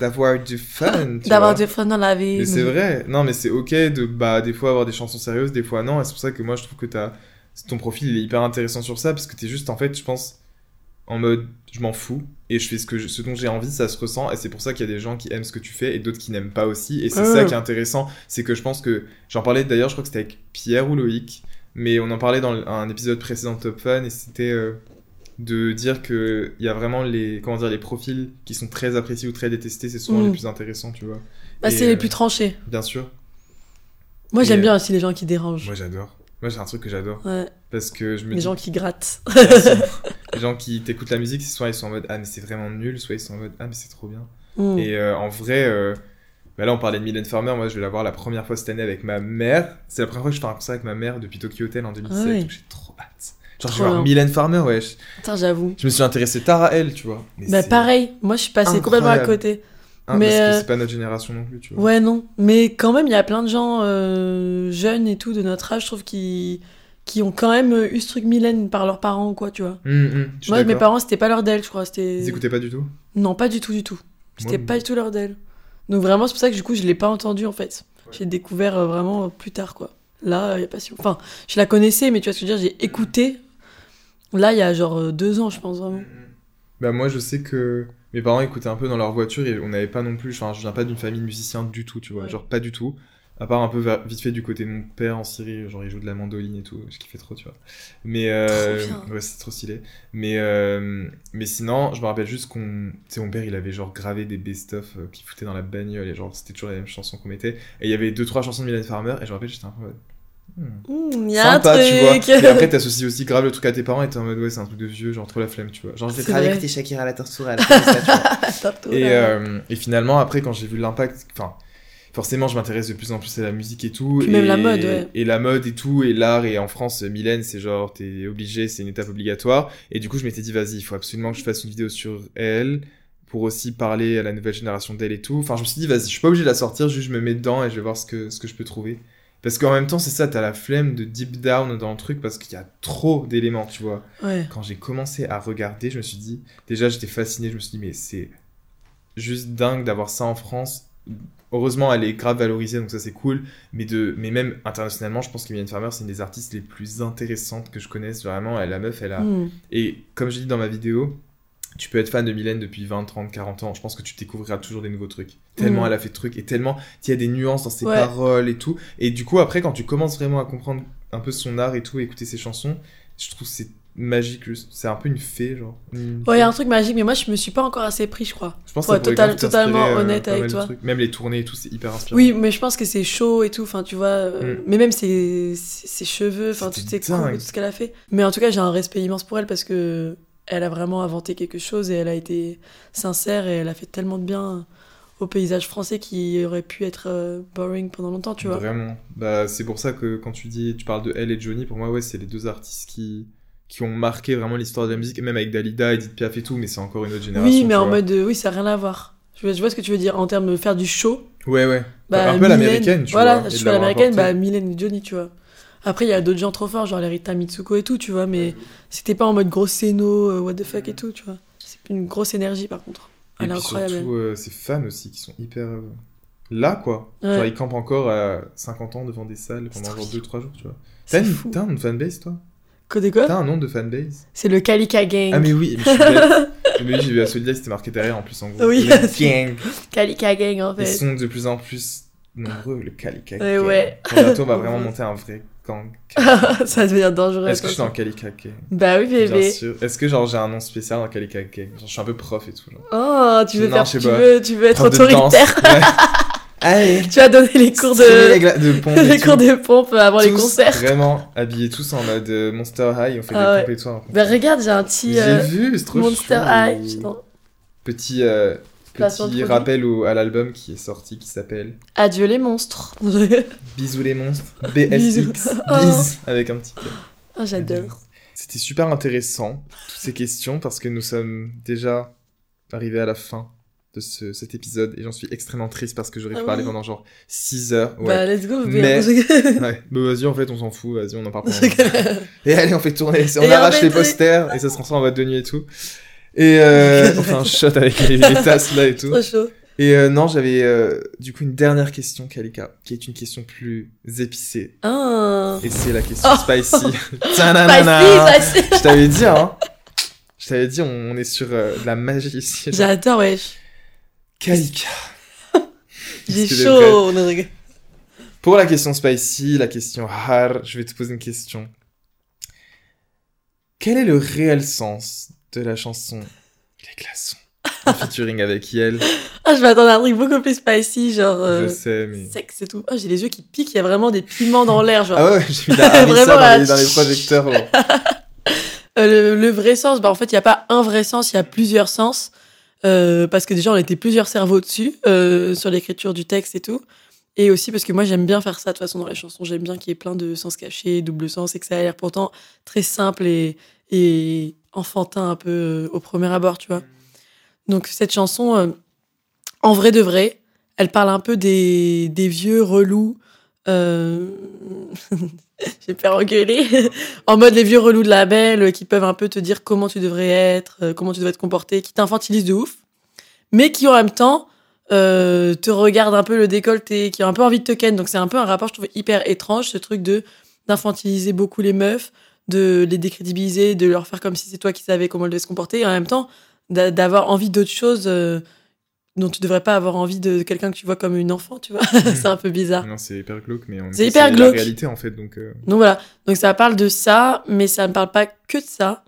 d'avoir du fun. D'avoir du fun dans la vie. Mais c'est vrai. Non, mais c'est ok de bah des fois avoir des chansons sérieuses, des fois non. Et c'est pour ça que moi je trouve que t'as ton profil il est hyper intéressant sur ça parce que t'es juste en fait, je pense, en mode je m'en fous et je fais ce que je- ce dont j'ai envie, ça se ressent. Et c'est pour ça qu'il y a des gens qui aiment ce que tu fais et d'autres qui n'aiment pas aussi. Et c'est ça qui est intéressant, c'est que je pense que j'en parlais d'ailleurs, je crois que c'était avec Pierre ou Loïc, mais on en parlait dans un épisode précédent de Top Fun et c'était euh, de dire que il y a vraiment les comment dire les profils qui sont très appréciés ou très détestés, c'est souvent Mm. les plus intéressants, tu vois. Bah, c'est les euh, plus tranchés. Bien sûr. Moi, j'aime et- bien aussi les gens qui dérangent. Moi j'adore. Moi c'est un truc que j'adore. Ouais, Parce que je me les dis. gens qui grattent. les gens qui t'écoutent la musique, soit ils sont en mode ah mais c'est vraiment nul, soit ils sont en mode ah mais c'est trop bien. Mm. Et euh, en vrai, euh, bah là on parlait de Mylène Farmer, moi je vais la voir la première fois cette année avec ma mère. C'est la première fois que je fais un concert avec ma mère depuis Tokyo Hotel en 2017. Ah ouais. donc J'ai trop hâte. Genre je vais voir. Mylène Farmer, wesh. Putain, j'avoue. Je me suis intéressé tard à elle, tu vois. Mais Bah, pareil, moi, je suis passée complètement à côté. Ah, mais, parce que euh, c'est pas notre génération non plus, tu vois. Ouais, non. Mais quand même, il y a plein de gens euh, jeunes et tout, de notre âge, je trouve, qui, qui ont quand même eu ce truc Mylène par leurs parents ou quoi, tu vois. Hum, hum, Moi, mes parents, c'était pas leur d'elle, je crois. C'était... Ils écoutaient pas du tout? Non, pas du tout, du tout. C'était pas du tout leur d'elle. Donc vraiment, c'est pour ça que du coup, je l'ai pas entendu en fait. J'ai découvert euh, vraiment euh, plus tard, quoi. Là, il y a pas si... Enfin, je la connaissais, mais tu vois ce que je veux dire, j'ai écouté. Là, il y a genre euh, deux ans, je pense, vraiment. Bah moi je sais que mes parents écoutaient un peu dans leur voiture et on n'avait pas non plus, enfin je viens pas d'une famille de musiciens du tout, tu vois, Ouais. genre pas du tout. À part un peu vite fait du côté de mon père en Syrie, genre il joue de la mandoline et tout, je kiffais trop, tu vois. Mais euh, ouais c'est trop stylé. Mais euh, mais sinon je me rappelle juste qu'on, tu sais mon père il avait genre gravé des best-of euh, qu'il foutait dans la bagnole et genre c'était toujours les mêmes chansons qu'on mettait. Et il y avait deux trois chansons de Mylène Farmer et je me rappelle j'étais un peu en mode, Hmm, a Sympa, un tu vois. Et après, t'associes aussi grave le truc à tes parents et t'es en mode, ouais, c'est un truc de vieux, genre trop la flemme, tu vois. Genre, je vais vrai. écouter Shakira à la tourterelle. ça, tu vois. Attends, Et, euh, et finalement, après, quand j'ai vu l'impact, enfin, forcément, je m'intéresse de plus en plus à la musique et tout. Puis et, même la mode, ouais. Et la mode et tout, et l'art, et en France, Mylène, c'est genre, t'es obligé, c'est une étape obligatoire. Et du coup, je m'étais dit, vas-y, il faut absolument que je fasse une vidéo sur elle, pour aussi parler à la nouvelle génération d'elle et tout. Enfin, je me suis dit, vas-y, je suis pas obligé de la sortir, juste je me mets dedans et je vais voir ce que, ce que je peux trouver. Parce qu'en même temps, c'est ça, t'as la flemme de deep down dans le truc parce qu'il y a trop d'éléments, tu vois Ouais. quand j'ai commencé à regarder, je me suis dit, déjà j'étais fasciné, je me suis dit, mais c'est juste dingue d'avoir ça en France. Heureusement, elle est grave valorisée, donc ça c'est cool. Mais, de, mais même internationalement, je pense que Mylène Farmer, c'est une des artistes les plus intéressantes que je connaisse. Vraiment, elle, la meuf, elle a. Hmm. Et comme je dis dans ma vidéo, tu peux être fan de Mylène depuis 20, 30, 40 ans. Je pense que tu découvriras toujours des nouveaux trucs. Tellement Mhm. elle a fait de trucs et tellement il y a des nuances dans ses Ouais. paroles et tout. Et du coup, après, quand tu commences vraiment à comprendre un peu son art et tout, écouter ses chansons, je trouve c'est magique. juste. C'est un peu une fée, genre. Une Ouais, il y a un truc magique, mais moi je me suis pas encore assez pris, je crois. Je pense Ouais, total- totalement euh, honnête avec toi. Même les tournées et tout, c'est hyper inspirant. Oui, mais je pense que c'est chaud et tout, enfin tu vois, euh, Mm. mais même ses, ses cheveux, enfin et tout ce qu'elle a fait. Mais en tout cas, j'ai un respect immense pour elle parce que elle a vraiment inventé quelque chose et elle a été sincère et elle a fait tellement de bien au paysage français qui aurait pu être euh, boring pendant longtemps, tu vois. Vraiment. Bah, c'est pour ça que quand tu dis, tu parles de elle et Johnny, pour moi, ouais, c'est les deux artistes qui, qui ont marqué vraiment l'histoire de la musique, et même avec Dalida, Edith Piaf et tout, mais c'est encore une autre génération. Oui, mais en vois. mode, euh, oui, ça n'a rien à voir. Je vois, ce que tu veux dire en termes de faire du show. Ouais, ouais. Bah, un peu l'américaine, tu voilà, vois. et je suis l'américaine, bah Mylène et Johnny, tu vois. Après, il y a d'autres gens trop forts, genre les Rita Mitsuko et tout, tu vois, mais c'était pas en mode gros scéno, euh, what the fuck et tout, tu vois. C'est une grosse énergie par contre. Et Elle est puis incroyable. surtout, euh, ces fans aussi qui sont hyper. euh, là, quoi. Ouais. Genre, ils campent encore à 50 ans devant des salles pendant genre bien. 2-3 jours, tu vois. T'as une- fou. t'as un nom de fanbase, toi? Que de quoi T'as un nom de fanbase C'est le Kalika Gang. Ah, mais oui, mais je suis bête. mais oui, j'ai vu à celui-là, c'était marqué derrière en plus en gros. Oui, gang. Kalika Gang en Ils fait. sont de plus en plus nombreux, le Kalika Ouais, Gang. ouais. Quand bientôt, on va vraiment monter un vrai gang. ça devient dangereux. Est-ce que je suis dans Kalika Gang Bah oui, Bien bébé. sûr. Est-ce que genre j'ai un nom spécial dans Kalika Gang Genre je suis un peu prof et tout. Genre. Oh, tu veux Non, faire, tu veux, tu veux être Prof autoritaire. Allez tu vas donner les cours les de, pompe et les tout. cours de pompe avant les concerts. Vraiment habillés tous en mode euh, Monster High, on fait Ah des ouais. pompes et tout. en Bah concert. regarde, j'ai un petit euh, vu, c'est trop Monster chou. High. Petit, euh, petit rappel au- à l'album qui est sorti qui s'appelle Adieu les monstres. Bisous les monstres. BSX. Oh. Bis avec un petit. Ah, j'adore. C'était super intéressant, toutes ces questions, parce que nous sommes déjà arrivés à la fin de ce, cet épisode, et j'en suis extrêmement triste parce que j'aurais pu Ah parler oui. pendant genre 6 heures. Bah, Ouais. let's go. Mais- bien. ouais. Bah, vas-y, en fait, on s'en fout, vas-y, on en parle pendant Et allez, on fait tourner, on Et arrache fait les posters, et ça se transforme en boîte de nuit et tout. Et euh, on fait un shot avec les, les tasses là et tout. Trop chaud. Et euh, non, j'avais euh, du coup une dernière question, Kalika, qui est une question plus épicée. Ah. Et c'est la question Oh. spicy. Spicy. Je t'avais dit, hein. Je t'avais dit, on, on est sur euh, de la magie ici. J'adore, wesh. Kalika. J'ai chaud. Regarde. Pour la question spicy, la question hard, je vais te poser une question. Quel est le réel sens de la chanson Les glaçons en featuring avec Yel Ah, je m'attendais à un truc beaucoup plus spicy, genre. euh, Je sais, mais. Sexe et tout. Ah, j'ai les yeux qui piquent, il y a vraiment des piments dans l'air, genre. Ah ouais, j'ai mis la Vraiment, dans, les, dans les projecteurs. Euh, le, le vrai sens, bah en fait, il n'y a pas un vrai sens, il y a plusieurs sens. Euh, parce que déjà, on était plusieurs cerveaux dessus, euh, sur l'écriture du texte et tout. Et aussi parce que moi, j'aime bien faire ça de toute façon dans les chansons. J'aime bien qu'il y ait plein de sens cachés, double sens, et que ça a l'air pourtant très simple et, enfantin un peu euh, au premier abord, tu vois. Donc, cette chanson, en vrai de vrai, elle parle un peu des vieux relous. Euh... J'ai peur engueuler. en mode les vieux relous de la belle euh, qui peuvent un peu te dire comment tu devrais être, euh, comment tu devrais te comporter, qui t'infantilisent de ouf, mais qui en même temps te regardent un peu le décolleté, qui ont un peu envie de te ken. Donc c'est un peu un rapport, je trouve, hyper étrange, ce truc d'infantiliser beaucoup les meufs, de les décrédibiliser, de leur faire comme si c'est toi qui savais comment elles devaient se comporter, et en même temps d'a- d'avoir envie d'autre chose dont tu devrais pas avoir envie de quelqu'un que tu vois comme une enfant, tu vois. c'est un peu bizarre. Non, c'est hyper glauque, mais C'est hyper la glauque. réalité en fait. Donc, euh, Donc voilà, donc ça parle de ça, mais ça ne parle pas que de ça.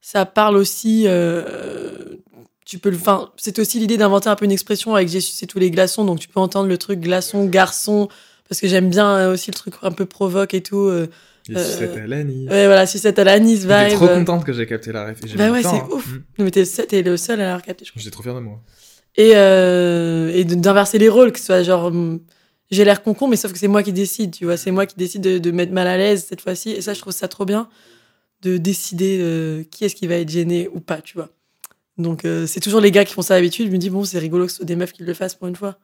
Ça parle aussi, euh, tu peux, le- enfin, c'est aussi l'idée d'inventer un peu une expression avec j'ai sucé tous les glaçons, donc tu peux entendre le truc glaçon, garçon, parce que j'aime bien euh, aussi le truc un peu provoque et tout. euh. Et Euh, sucette à l'anis. Ouais, voilà, si c'est à la Nice J'étais vibe. trop contente que j'ai capté la ref. Bah ouais, c'est hein. ouf. Mm. Non, mais t'es t'es le seul à l'avoir capté, je crois. J'étais trop fier de moi. Et, euh, et d'inverser les rôles, que ce soit genre, hum, j'ai l'air con con, mais sauf que c'est moi qui décide, tu vois. C'est moi qui décide de, de mettre mal à l'aise cette fois-ci. Et ça, je trouve ça trop bien de décider euh, qui est-ce qui va être gêné ou pas, tu vois. Donc, euh, c'est toujours les gars qui font ça d'habitude. Je me dis, bon, c'est rigolo que ce soit des meufs qui le fassent pour une fois.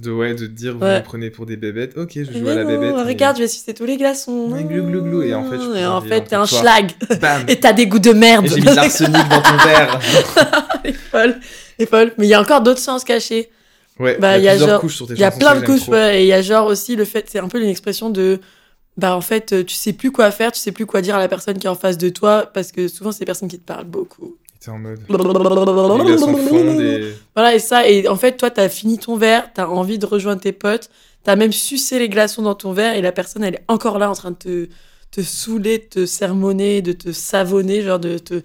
De, ouais, de dire, vous me prenez pour des bébêtes. Ok, je joue Mais à la non, bébête. mais- Regarde, je vais sucer tous les glaçons. Ouais, glou, glou, glou. Et en fait, je Et en prends fait, rien t'es un toi. schlag. Bam Et t'as des goûts de merde. J'ai mis de l'arsenic dans ton verre. Les folles. Les folles. Mais il y a encore d'autres sens cachés. Ouais, Bah, il y y a a plusieurs genre- couches sur tes Il y a plein de couches, ouais. Et il y a genre aussi le fait, c'est un peu une expression de, bah en fait, tu sais plus quoi faire, tu sais plus quoi dire à la personne qui est en face de toi, parce que souvent c'est des personnes qui te parlent beaucoup. T'es en mode. Les glaçons fondent et. Voilà, et ça, et en fait, toi, t'as fini ton verre, t'as envie de rejoindre tes potes, t'as même sucé les glaçons dans ton verre, et la personne, elle est encore là en train de te, te saouler, de te sermonner, de te savonner, genre de te,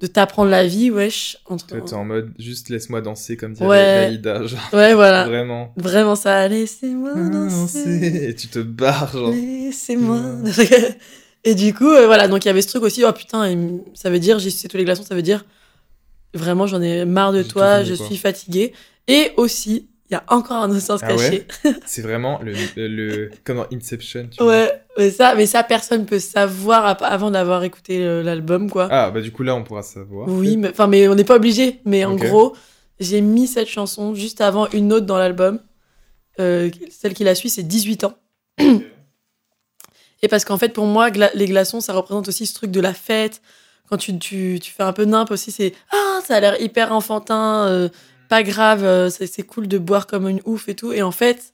de t'apprendre la vie, wesh. Entre... Toi, t'es en mode juste laisse-moi danser comme dirait Ouais. Genre, Ouais, voilà. vraiment. Vraiment ça, laissez-moi danser. Et tu te barres, genre. Laissez-moi. et du coup, euh, voilà, donc il y avait ce truc aussi, oh putain, ça veut dire, j'ai sucé tous les glaçons, ça veut dire, vraiment, j'en ai marre de toi, je suis fatiguée. Et aussi, il y a encore un autre sens Ah caché. C'est vraiment le, le, le- Comme dans Inception, tu vois. Ouais, mais ça, mais ça, personne peut savoir avant d'avoir écouté l'album, quoi. Ah, bah du coup, là, on pourra savoir. oui, mais, enfin, mais on n'est pas obligé. Mais en gros, j'ai mis cette chanson juste avant une autre dans l'album. Euh, celle qui la suit, c'est 18 ans. Et parce qu'en fait, pour moi, gla- les glaçons, ça représente aussi ce truc de la fête. Quand tu, tu, tu fais un peu nimp aussi, c'est Ah, ça a l'air hyper enfantin, euh, pas grave, euh, c'est cool de boire comme une ouf et tout. Et en fait,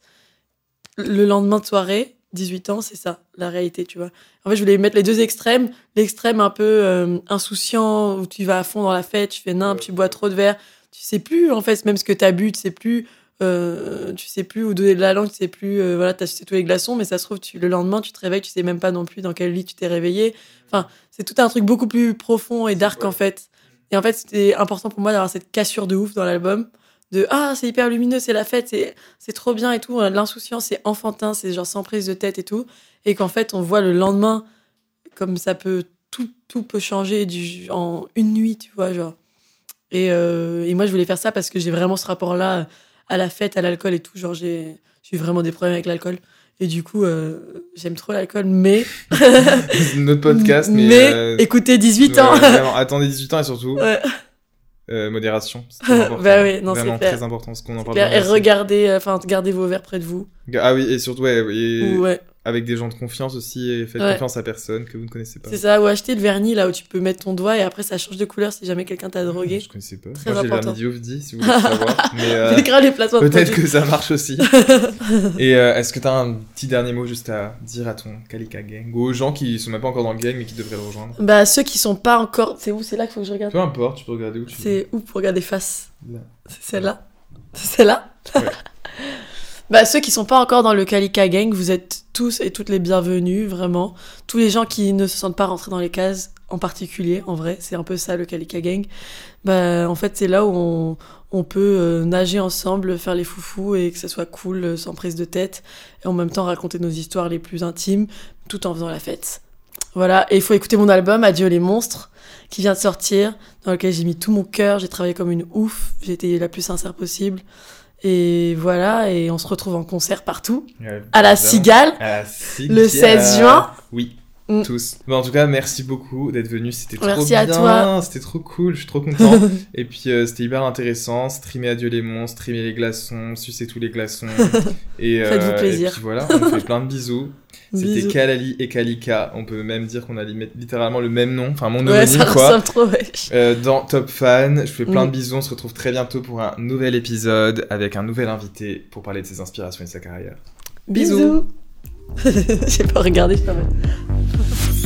le lendemain de soirée, 18 ans, c'est ça, la réalité, tu vois. En fait, je voulais mettre les deux extrêmes. L'extrême un peu euh, insouciant, où tu vas à fond dans la fête, tu fais nimp, tu bois trop de verre. Tu sais plus, en fait, même ce que t'as bu, tu sais plus. Euh, tu sais plus où donner de la langue, tu sais plus, euh, voilà, t'as sucé tous les glaçons, mais ça se trouve, le lendemain, tu te réveilles, tu sais même pas non plus dans quel lit tu t'es réveillé. Enfin, c'est tout un truc beaucoup plus profond et dark, en fait. Et en fait, c'était important pour moi d'avoir cette cassure de ouf dans l'album. De ah, c'est hyper lumineux, c'est la fête, c'est, trop bien et tout. L'insouciance, c'est enfantin, c'est genre sans prise de tête et tout. Et qu'en fait, on voit le lendemain, comme ça peut, tout, tout peut changer en une nuit, tu vois, genre. Et, euh, et moi, je voulais faire ça parce que j'ai vraiment ce rapport-là à la fête, à l'alcool et tout. Genre, j'ai, eu vraiment des problèmes avec l'alcool. Et du coup, euh, j'aime trop l'alcool, mais. Notre podcast, mais. mais euh, écoutez, 18 ouais, ans. vraiment, attendez 18 ans et surtout, Ouais. euh, modération. Bah oui, non, c'est Vraiment clair. très important, ce qu'on en parle. Et regardez, enfin, gardez vos verres près de vous. Ah oui, et surtout, ouais, et Ou, ouais, avec des gens de confiance aussi, et faites Ouais. confiance à personne que vous ne connaissez pas. c'est ça. Ou acheter le vernis là où tu peux mettre ton doigt et après ça change de couleur si jamais quelqu'un t'a drogué. Je connaissais pas. Très Moi, j'ai le vernis Diovdi, si vous voulez savoir. mais euh, peut-être que ça marche aussi. et euh, est-ce que t'as un petit dernier mot juste à dire à ton Kalika Gang ou aux gens qui sont même pas encore dans le gang mais qui devraient le rejoindre? Bah, ceux qui sont pas encore. C'est où? C'est là qu'il faut que je regarde? Peu importe, tu peux regarder où tu veux. C'est où pour regarder face? C'est celle-là C'est celle-là? Ouais. Bah, ceux qui sont pas encore dans le Kalika Gang, vous êtes tous et toutes les bienvenus, vraiment. Tous les gens qui ne se sentent pas rentrés dans les cases, en particulier, en vrai, c'est un peu ça le Kalika Gang. Bah, en fait, c'est là où on, on peut euh, nager ensemble, faire les foufous et que ça soit cool, euh, sans prise de tête, et en même temps raconter nos histoires les plus intimes, tout en faisant la fête. Voilà, et il faut écouter mon album Adieu les monstres, qui vient de sortir, dans lequel j'ai mis tout mon cœur, j'ai travaillé comme une ouf, j'ai été la plus sincère possible. Et voilà, et on se retrouve en concert partout. Ouais, À la. Cigale, À la Cigale. le 16 juin. Oui. Mm. Tous. Bon, en tout cas, merci beaucoup d'être venu. C'était trop Merci bien. à toi. C'était trop cool. Je suis trop content. et puis, euh, c'était hyper intéressant. Streamer Adieu les monstres, streamer les glaçons, sucer tous les glaçons. et, euh, Faites-vous plaisir. Et puis voilà, on fait plein de bisous. C'était. Kalali et Kalika. On peut même dire qu'on a li- littéralement le même nom. Enfin, mon Ouais, homonyme, ça quoi. trop, wesh. Euh, dans Top Fan. Je fais plein Mm. de bisous. On se retrouve très bientôt pour un nouvel épisode avec un nouvel invité pour parler de ses inspirations et de sa carrière. Bisous. J'ai pas regardé, je.